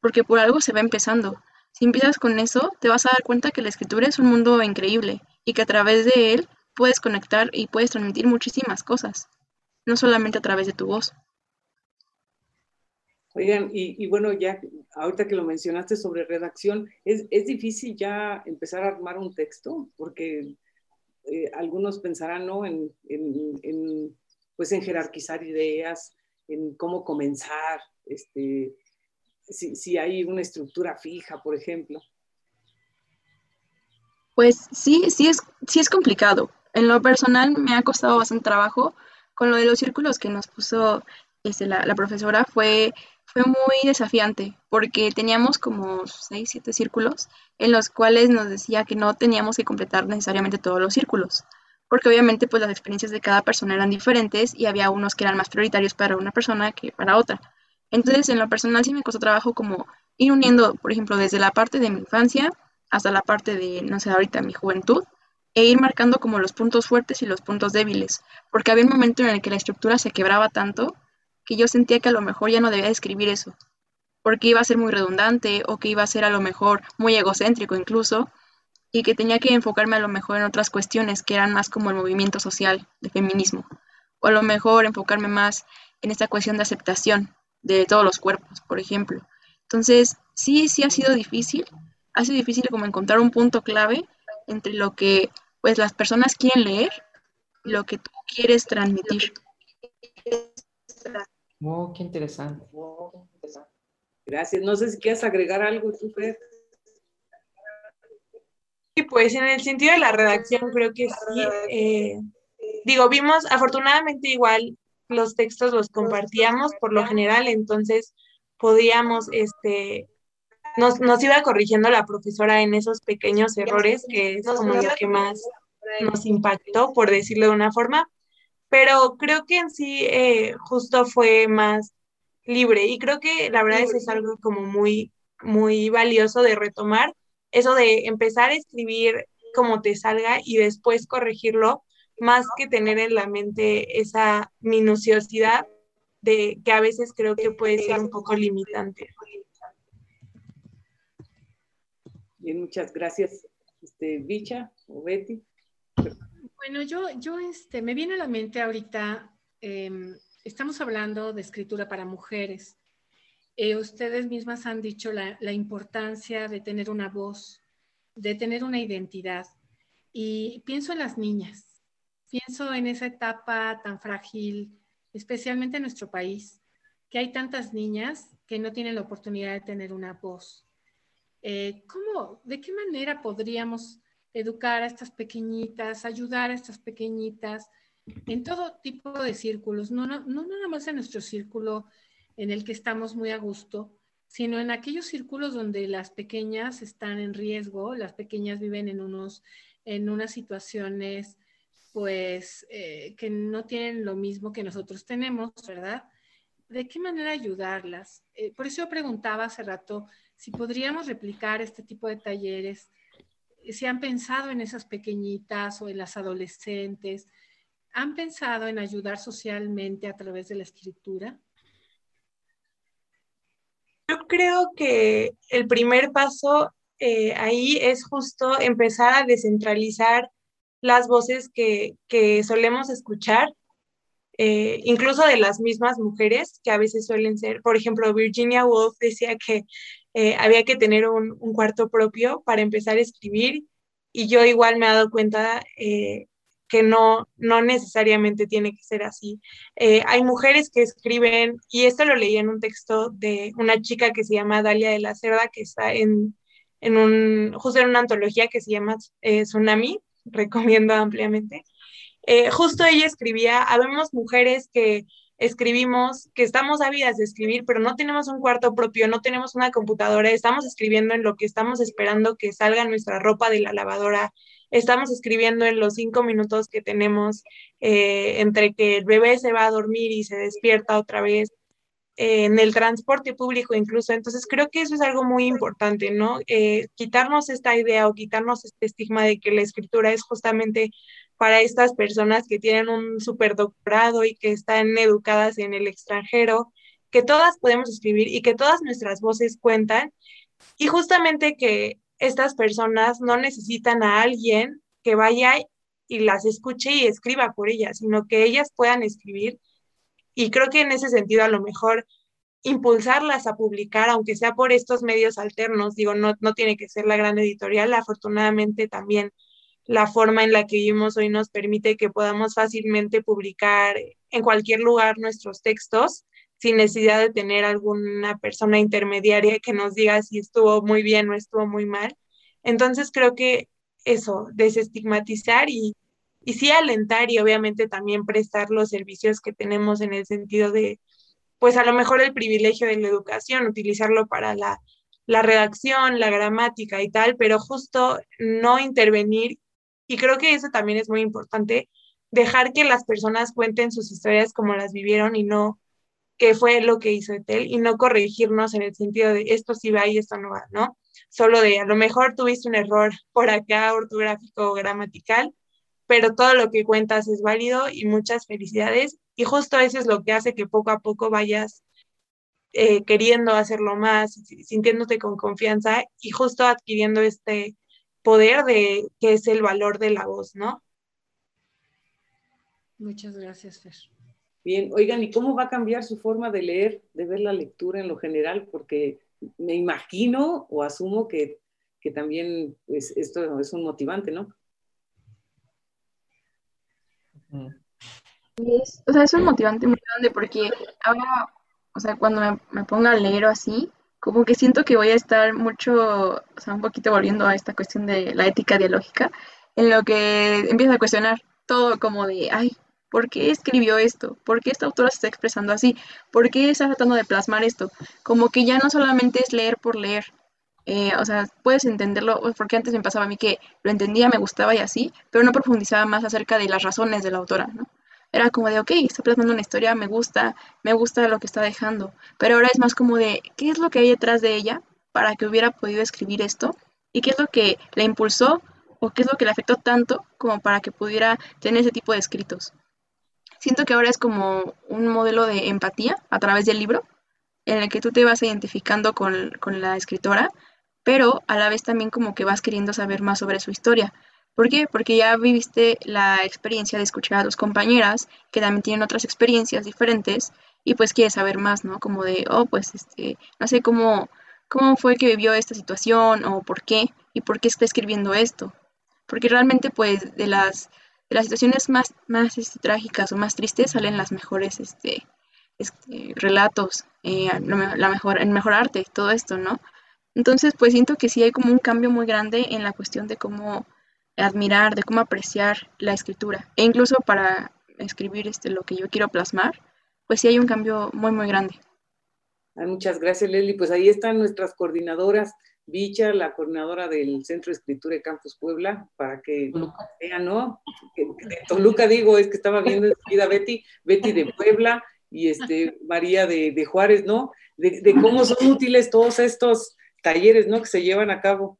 porque por algo se va empezando. Si empiezas con eso, te vas a dar cuenta que la escritura es un mundo increíble y que a través de él puedes conectar y puedes transmitir muchísimas cosas, no solamente a través de tu voz. Oigan, y, bueno, ya ahorita que lo mencionaste sobre redacción, ¿es, ¿es difícil ya empezar a armar un texto? Porque eh, algunos pensarán ¿no? en, en, pues en jerarquizar ideas, en cómo comenzar, este, si, si, hay una estructura fija, por ejemplo. Pues sí, sí es, sí es complicado. En lo personal me ha costado bastante trabajo. Con lo de los círculos que nos puso este, la, la profesora fue fue muy desafiante porque teníamos como seis, siete círculos en los cuales nos decía que no teníamos que completar necesariamente todos los círculos, porque obviamente pues las experiencias de cada persona eran diferentes y había unos que eran más prioritarios para una persona que para otra. Entonces en lo personal sí me costó trabajo como ir uniendo, por ejemplo, desde la parte de mi infancia hasta la parte de, no sé, ahorita mi juventud, e ir marcando como los puntos fuertes y los puntos débiles, porque había un momento en el que la estructura se quebraba tanto que yo sentía que a lo mejor ya no debía escribir eso, porque iba a ser muy redundante o que iba a ser a lo mejor muy egocéntrico incluso, y que tenía que enfocarme a lo mejor en otras cuestiones que eran más como el movimiento social de feminismo, o a lo mejor enfocarme más en esta cuestión de aceptación de todos los cuerpos, por ejemplo. Entonces, sí, sí ha sido difícil, ha sido difícil como encontrar un punto clave entre lo que pues las personas quieren leer y lo que tú quieres transmitir. Oh, qué interesante. Gracias. No sé si quieres agregar algo, tú. Sí, pues en el sentido de la redacción creo que sí. Eh, digo, vimos, afortunadamente igual los textos los compartíamos por lo general, entonces podíamos, este, nos, nos iba corrigiendo la profesora en esos pequeños errores, que es como lo que más nos impactó, por decirlo de una forma, pero creo que en sí eh, justo fue más libre. Y creo que la verdad es, algo como muy, muy valioso de retomar, eso de empezar a escribir como te salga y después corregirlo, más que tener en la mente esa minuciosidad de que a veces creo que puede ser un poco limitante. Muchas gracias, este, Bicha o Betty. Bueno, yo, yo este, me viene a la mente ahorita, em, estamos hablando de escritura para mujeres. Eh, ustedes mismas han dicho la, importancia de tener una voz, de tener una identidad. Y pienso en las niñas, pienso en esa etapa tan frágil, especialmente en nuestro país, que hay tantas niñas que no tienen la oportunidad de tener una voz. Eh, ¿Cómo, de qué manera podríamos educar a estas pequeñitas, ayudar a estas pequeñitas en todo tipo de círculos, no, no, no nada más en nuestro círculo en el que estamos muy a gusto, sino en aquellos círculos donde las pequeñas están en riesgo, las pequeñas viven en, unos, en unas situaciones pues eh, que no tienen lo mismo que nosotros tenemos, ¿verdad? ¿De qué manera ayudarlas? Eh, por eso yo preguntaba hace rato si podríamos replicar este tipo de talleres si han pensado en esas pequeñitas o en las adolescentes, ¿han pensado en ayudar socialmente a través de la escritura? Yo creo que el primer paso eh, ahí es justo empezar a descentralizar las voces que, solemos escuchar, eh, incluso de las mismas mujeres que a veces suelen ser. Por ejemplo, Virginia Woolf decía que eh, había que tener un, cuarto propio para empezar a escribir y yo igual me he dado cuenta eh, que no, no necesariamente tiene que ser así. Eh, hay mujeres que escriben, y esto lo leí en un texto de una chica que se llama Dalia de la Cerda, que está en, en un, justo en una antología que se llama Tsunami, recomiendo ampliamente. justo ella escribía, habemos mujeres que escribimos, que estamos ávidas de escribir, pero no tenemos un cuarto propio, no tenemos una computadora, estamos escribiendo en lo que estamos esperando que salga nuestra ropa de la lavadora estamos escribiendo en los cinco minutos que tenemos eh, entre que el bebé se va a dormir y se despierta otra vez, eh, en el transporte público incluso. Entonces creo que eso es algo muy importante, ¿no? Eh, quitarnos esta idea o quitarnos este estigma de que la escritura es justamente para estas personas que tienen un superdoctorado y que están educadas en el extranjero, que todas podemos escribir y que todas nuestras voces cuentan. Y justamente que estas personas no necesitan a alguien que vaya y las escuche y escriba por ellas, sino que ellas puedan escribir. Y creo que en ese sentido a lo mejor impulsarlas a publicar, aunque sea por estos medios alternos, digo, no, no tiene que ser la gran editorial, afortunadamente también la forma en la que vivimos hoy nos permite que podamos fácilmente publicar en cualquier lugar nuestros textos sin necesidad de tener alguna persona intermediaria que nos diga si estuvo muy bien o estuvo muy mal. Entonces creo que eso, desestigmatizar y, y sí alentar y obviamente también prestar los servicios que tenemos en el sentido de, pues a lo mejor el privilegio de la educación, utilizarlo para la, la redacción, la gramática y tal, pero justo no intervenir. Y creo que eso también es muy importante, dejar que las personas cuenten sus historias como las vivieron y no qué fue lo que hizo Etel y no corregirnos en el sentido de esto sí va y esto no va, ¿no? Solo de a lo mejor tuviste un error por acá ortográfico o gramatical, pero todo lo que cuentas es válido y muchas felicidades. Y justo eso es lo que hace que poco a poco vayas eh, queriendo hacerlo más, sintiéndote con confianza y justo adquiriendo este poder de que es el valor de la voz, ¿no? Muchas gracias, Fer. Bien, oigan, ¿y cómo va a cambiar su forma de leer, de ver la lectura en lo general? Porque me imagino o asumo que, también pues, esto es un motivante, ¿no? Es, o sea, es un motivante muy grande porque ahora, o sea, cuando me, me ponga a leer o así, como que siento que voy a estar mucho, o sea, un poquito volviendo a esta cuestión de la ética dialógica, en lo que empiezo a cuestionar todo como de, ay, ¿Por qué escribió esto? ¿Por qué esta autora se está expresando así? ¿Por qué está tratando de plasmar esto? Como que ya no solamente es leer por leer. Eh, o sea, puedes entenderlo, porque antes me pasaba a mí que lo entendía, me gustaba y así, pero no profundizaba más acerca de las razones de la autora, ¿no? Era como de, ok, está plasmando una historia, me gusta, me gusta lo que está dejando, pero ahora es más como de, ¿qué es lo que hay detrás de ella para que hubiera podido escribir esto? ¿Y qué es lo que la impulsó o qué es lo que le afectó tanto como para que pudiera tener ese tipo de escritos? Siento que ahora es como un modelo de empatía a través del libro, en el que tú te vas identificando con, la escritora, pero a la vez también como que vas queriendo saber más sobre su historia. ¿Por qué? Porque ya viviste la experiencia de escuchar a tus compañeras que también tienen otras experiencias diferentes y pues quieres saber más, ¿no? Como de, oh, pues, este, no sé cómo, cómo fue que vivió esta situación o por qué y por qué está escribiendo esto. Porque realmente, pues, de las de las situaciones más, más este, trágicas o más tristes salen las mejores este, este relatos, eh, la mejor, el mejor arte, todo esto, ¿no? Entonces, pues siento que sí hay como un cambio muy grande en la cuestión de cómo admirar, de cómo apreciar la escritura. E incluso para escribir este, lo que yo quiero plasmar, pues sí hay un cambio muy, muy grande. muchas gracias, Leslie. Pues ahí están nuestras coordinadoras Bicha, la coordinadora del Centro de Escritura de Campus Puebla, para que vean, ¿no? de Toluca digo, es que estaba viendo vida Betty, Betty de Puebla y este, María de, Juárez, ¿no? De, cómo son útiles todos estos talleres, ¿no? Que se llevan a cabo.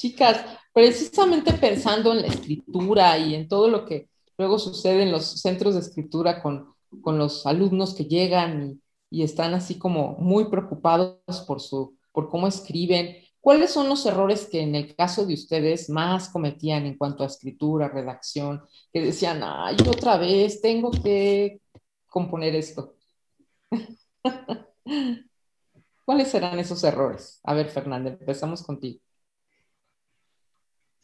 Chicas, precisamente pensando en la escritura y en todo lo que luego sucede en los centros de escritura con, con los alumnos que llegan y están así como muy preocupados por su por cómo escriben. ¿Cuáles son los errores que en el caso de ustedes más cometían en cuanto a escritura, redacción? Que decían, ay, otra vez tengo que componer esto. ¿Cuáles serán esos errores? A ver, Fernanda, empezamos contigo.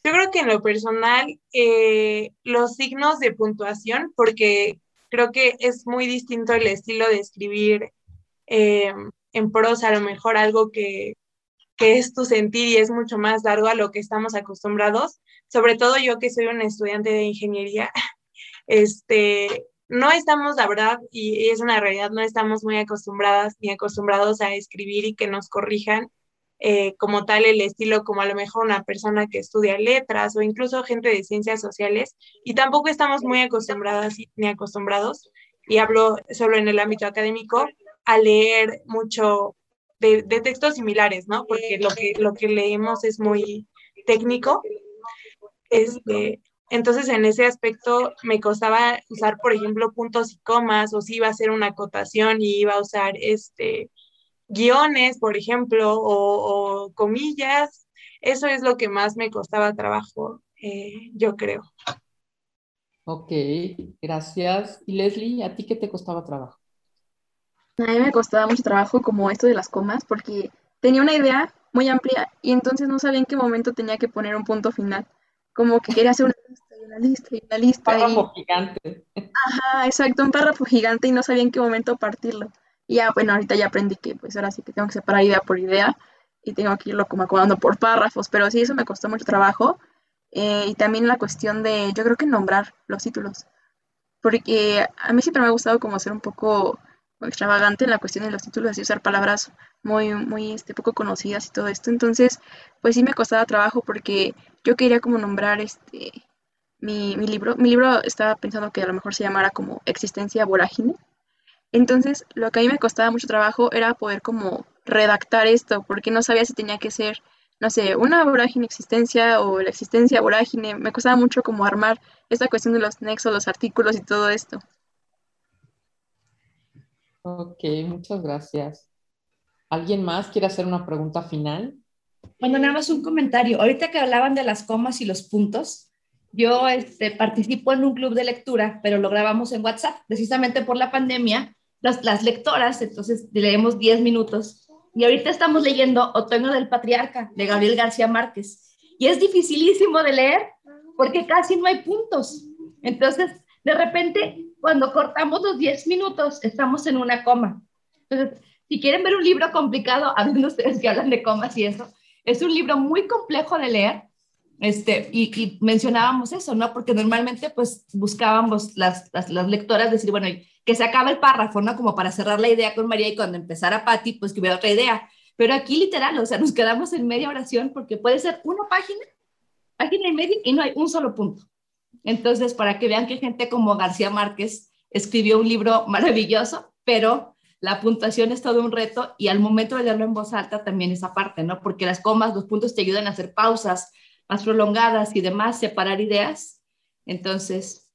Yo creo que en lo personal, eh, los signos de puntuación, porque creo que es muy distinto el estilo de escribir eh, en prosa a lo mejor algo que, es tu sentir y es mucho más largo a lo que estamos acostumbrados, sobre todo yo que soy una estudiante de ingeniería, este, no estamos, la verdad, y es una realidad, no estamos muy acostumbradas ni acostumbrados a escribir y que nos corrijan eh, como tal el estilo como a lo mejor una persona que estudia letras o incluso gente de ciencias sociales y tampoco estamos muy acostumbradas ni acostumbrados, y hablo solo en el ámbito académico, a leer mucho de, textos similares, ¿no? Porque lo que, lo que leemos es muy técnico. Este, entonces, en ese aspecto me costaba usar, por ejemplo, puntos y comas, o si iba a hacer una acotación y iba a usar este, guiones, por ejemplo, o, comillas. Eso es lo que más me costaba trabajo, eh, yo creo. Ok, gracias. Y Leslie, ¿a ti qué te costaba trabajo? A mí me costaba mucho trabajo como esto de las comas, porque tenía una idea muy amplia y entonces no sabía en qué momento tenía que poner un punto final. Como que quería hacer una lista y una lista y una lista. Un párrafo gigante. Ajá, exacto, un párrafo gigante y no sabía en qué momento partirlo. Ya, bueno, ahorita ya aprendí que pues ahora sí que tengo que separar idea por idea y tengo que irlo como acomodando por párrafos, pero sí, eso me costó mucho trabajo. Eh, y también la cuestión de, yo creo que nombrar los títulos, porque a mí siempre me ha gustado como ser un poco extravagante en la cuestión de los títulos y usar palabras muy, muy este, poco conocidas y todo esto. Entonces, pues sí me costaba trabajo porque yo quería como nombrar este mi, mi libro. Mi libro estaba pensando que a lo mejor se llamara como Existencia Vorágine. Entonces, lo que a mí me costaba mucho trabajo era poder como redactar esto, porque no sabía si tenía que ser, no sé, una vorágine existencia o la existencia vorágine. Me costaba mucho como armar esta cuestión de los nexos, los artículos y todo esto. Ok, muchas gracias. ¿Alguien más quiere hacer una pregunta final? Bueno, nada más un comentario. Ahorita que hablaban de las comas y los puntos, yo este, participo en un club de lectura, pero lo grabamos en WhatsApp, precisamente por la pandemia. Las, las lectoras, entonces leemos 10 minutos. Y ahorita estamos leyendo Otoño del Patriarca, de Gabriel García Márquez. Y es dificilísimo de leer porque casi no hay puntos. Entonces, de repente cuando cortamos los 10 minutos, estamos en una coma. Entonces, si quieren ver un libro complicado, hablen ustedes que hablan de comas y eso, es un libro muy complejo de leer. Este, y, mencionábamos eso, ¿no? Porque normalmente pues buscábamos las, las, lectoras decir, bueno, que se acabe el párrafo, ¿no? Como para cerrar la idea con María y cuando empezara Patti, pues que hubiera otra idea. Pero aquí literal, o sea, nos quedamos en media oración porque puede ser una página, página y media y no hay un solo punto. Entonces, para que vean que gente como García Márquez escribió un libro maravilloso, pero la puntuación es todo un reto y al momento de leerlo en voz alta también esa parte, ¿no? Porque las comas, los puntos te ayudan a hacer pausas más prolongadas y demás, separar ideas. Entonces,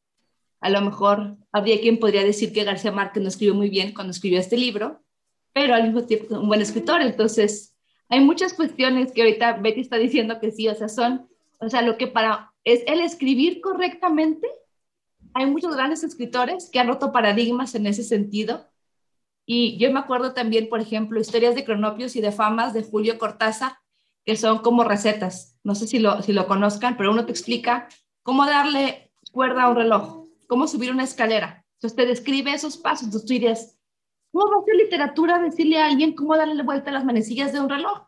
a lo mejor habría quien podría decir que García Márquez no escribió muy bien cuando escribió este libro, pero al mismo tiempo un buen escritor. Entonces, hay muchas cuestiones que ahorita Betty está diciendo que sí, o sea, son, o sea, lo que para es el escribir correctamente. Hay muchos grandes escritores que han roto paradigmas en ese sentido. Y yo me acuerdo también, por ejemplo, historias de cronopios y de famas de Julio Cortázar, que son como recetas. No sé si lo, si lo conozcan, pero uno te explica cómo darle cuerda a un reloj, cómo subir una escalera. Entonces te describe esos pasos. Entonces tú dirías, ¿cómo va a ser literatura decirle a alguien cómo darle vuelta a las manecillas de un reloj?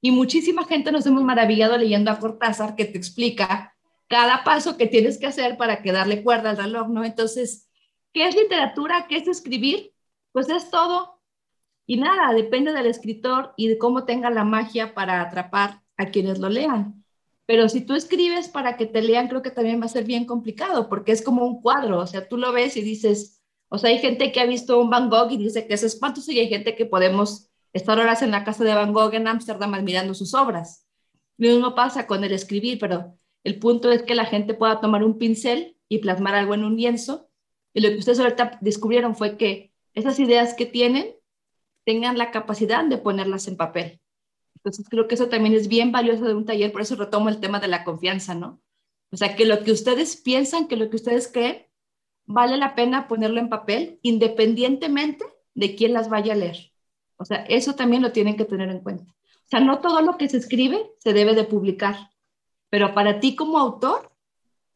Y muchísima gente nos hemos maravillado leyendo a Cortázar que te explica cada paso que tienes que hacer para que darle cuerda al reloj, ¿no? Entonces, ¿qué es literatura? ¿Qué es escribir? Pues es todo. Y nada, depende del escritor y de cómo tenga la magia para atrapar a quienes lo lean. Pero si tú escribes para que te lean, creo que también va a ser bien complicado, porque es como un cuadro, o sea, tú lo ves y dices, o sea, hay gente que ha visto un Van Gogh y dice que es espantoso y hay gente que podemos estar horas en la casa de Van Gogh en Ámsterdam admirando sus obras. Lo mismo pasa con el escribir, pero el punto es que la gente pueda tomar un pincel y plasmar algo en un lienzo. Y lo que ustedes ahorita descubrieron fue que esas ideas que tienen tengan la capacidad de ponerlas en papel. Entonces creo que eso también es bien valioso de un taller, por eso retomo el tema de la confianza, ¿no? O sea, que lo que ustedes piensan, que lo que ustedes creen, vale la pena ponerlo en papel independientemente de quién las vaya a leer. O sea, eso también lo tienen que tener en cuenta. O sea, no todo lo que se escribe se debe de publicar pero para ti como autor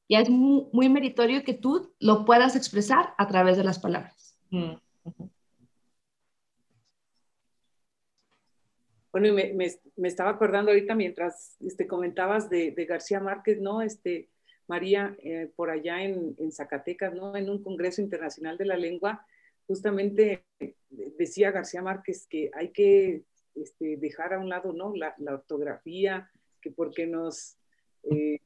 ya es muy, meritorio que tú lo puedas expresar a través de las palabras. Mm, bueno, y me, estaba acordando ahorita mientras este, comentabas de, García Márquez, ¿no? Este, María, eh, por allá en, Zacatecas, ¿no? En un Congreso Internacional de la Lengua, justamente decía García Márquez que hay que este, dejar a un lado ¿no? la, ortografía, que porque nos, eh,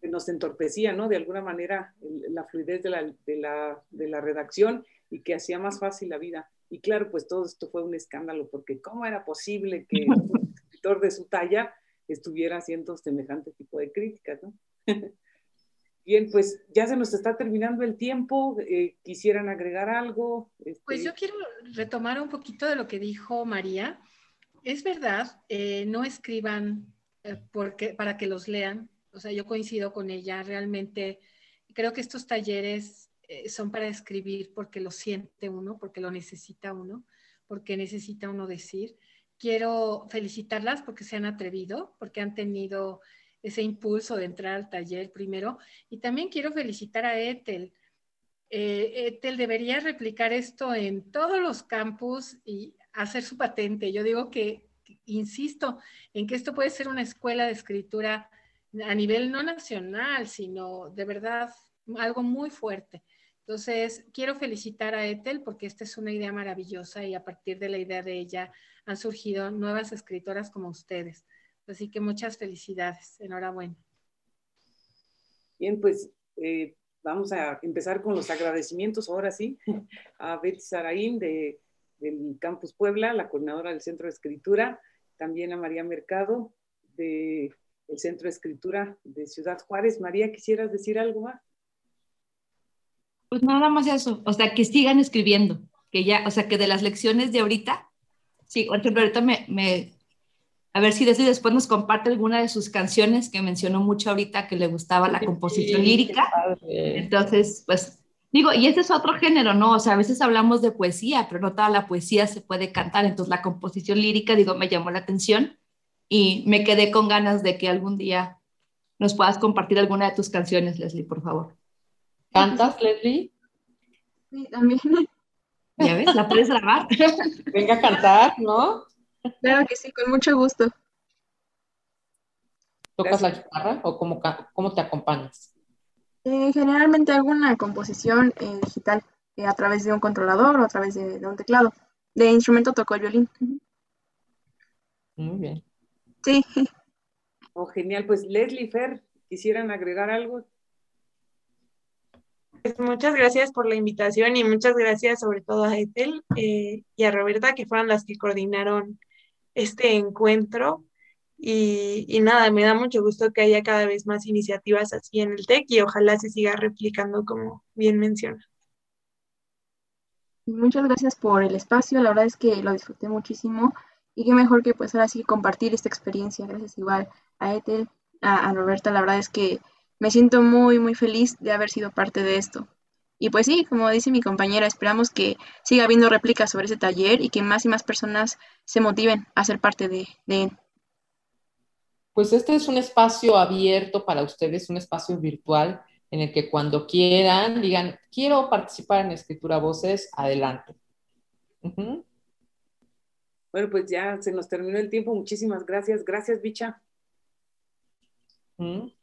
nos entorpecía ¿no? de alguna manera la fluidez de, la, de la redacción y que hacía más fácil la vida. Y claro, pues todo esto fue un escándalo, porque ¿cómo era posible que un escritor de su talla estuviera haciendo semejante tipo de críticas? ¿no? Bien, pues ya se nos está terminando el tiempo. Eh, ¿Quisieran agregar algo? Pues este, yo quiero retomar un poquito de lo que dijo María. Es verdad, eh, no escriban eh, porque, para que los lean. O sea, yo coincido con ella. Realmente creo que estos talleres son para escribir porque lo siente uno, porque lo necesita uno, porque necesita uno decir. Quiero felicitarlas porque se han atrevido, porque han tenido ese impulso de entrar al taller primero. Y también quiero felicitar a Ethel. Eh, Ethel debería replicar esto en todos los campus y hacer su patente. Yo digo que, insisto, en que esto puede ser una escuela de escritura a nivel no nacional, sino de verdad algo muy fuerte. Entonces, quiero felicitar a Ethel porque esta es una idea maravillosa y a partir de la idea de ella han surgido nuevas escritoras como ustedes. Así que muchas felicidades, enhorabuena. Bien, pues eh, vamos a empezar con los agradecimientos ahora sí a Betty Saraín de, del Campus Puebla, la coordinadora del Centro de Escritura, también a María Mercado del Centro de Escritura de Ciudad Juárez. María, ¿quisieras decir algo más? Pues nada más eso, o sea, que sigan escribiendo, que ya, o sea, que de las lecciones de ahorita, sí, por ejemplo, ahorita me, me a ver si después nos comparte alguna de sus canciones que mencionó mucho ahorita que le gustaba la composición lírica. Entonces, pues digo, y ese es otro género, ¿no? O sea, a veces hablamos de poesía, pero no toda la poesía se puede cantar. Entonces, la composición lírica, digo, me llamó la atención y me quedé con ganas de que algún día nos puedas compartir alguna de tus canciones, Leslie, por favor. ¿Cantas, Leslie? Sí, también. Ya ves, la puedes grabar. Venga a cantar, ¿no? Claro que sí, con mucho gusto. ¿Tocas la guitarra o cómo, cómo te acompañas? Eh, generalmente hago una composición eh, digital eh, a través de un controlador o a través de, un teclado. De instrumento toco el violín. Muy bien. Sí. Oh, genial. Pues Leslie Fer, ¿quisieran agregar algo? Pues muchas gracias por la invitación y muchas gracias sobre todo a Ethel y a Roberta, que fueron las que coordinaron este encuentro. Y, nada, me da mucho gusto que haya cada vez más iniciativas así en el TEC y ojalá se siga replicando como bien menciona. Muchas gracias por el espacio, la verdad es que lo disfruté muchísimo y qué mejor que pues ahora sí compartir esta experiencia, gracias igual a Ethel, a, a Roberta, la verdad es que me siento muy muy feliz de haber sido parte de esto. Y pues sí, como dice mi compañera, esperamos que siga habiendo réplicas sobre ese taller y que más y más personas se motiven a ser parte de, él. Pues este es un espacio abierto para ustedes, un espacio virtual en el que cuando quieran digan, quiero participar en Escritura Voces, adelante. Bueno, pues ya se nos terminó el tiempo. Muchísimas gracias. Gracias, Bicha.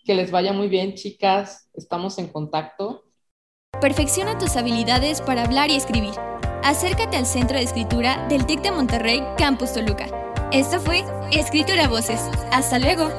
Que les vaya muy bien, chicas. Estamos en contacto. Perfecciona tus habilidades para hablar y escribir. Acércate al Centro de Escritura del TEC de Monterrey, Campus Toluca. Esto fue Escritura Voces. Hasta luego.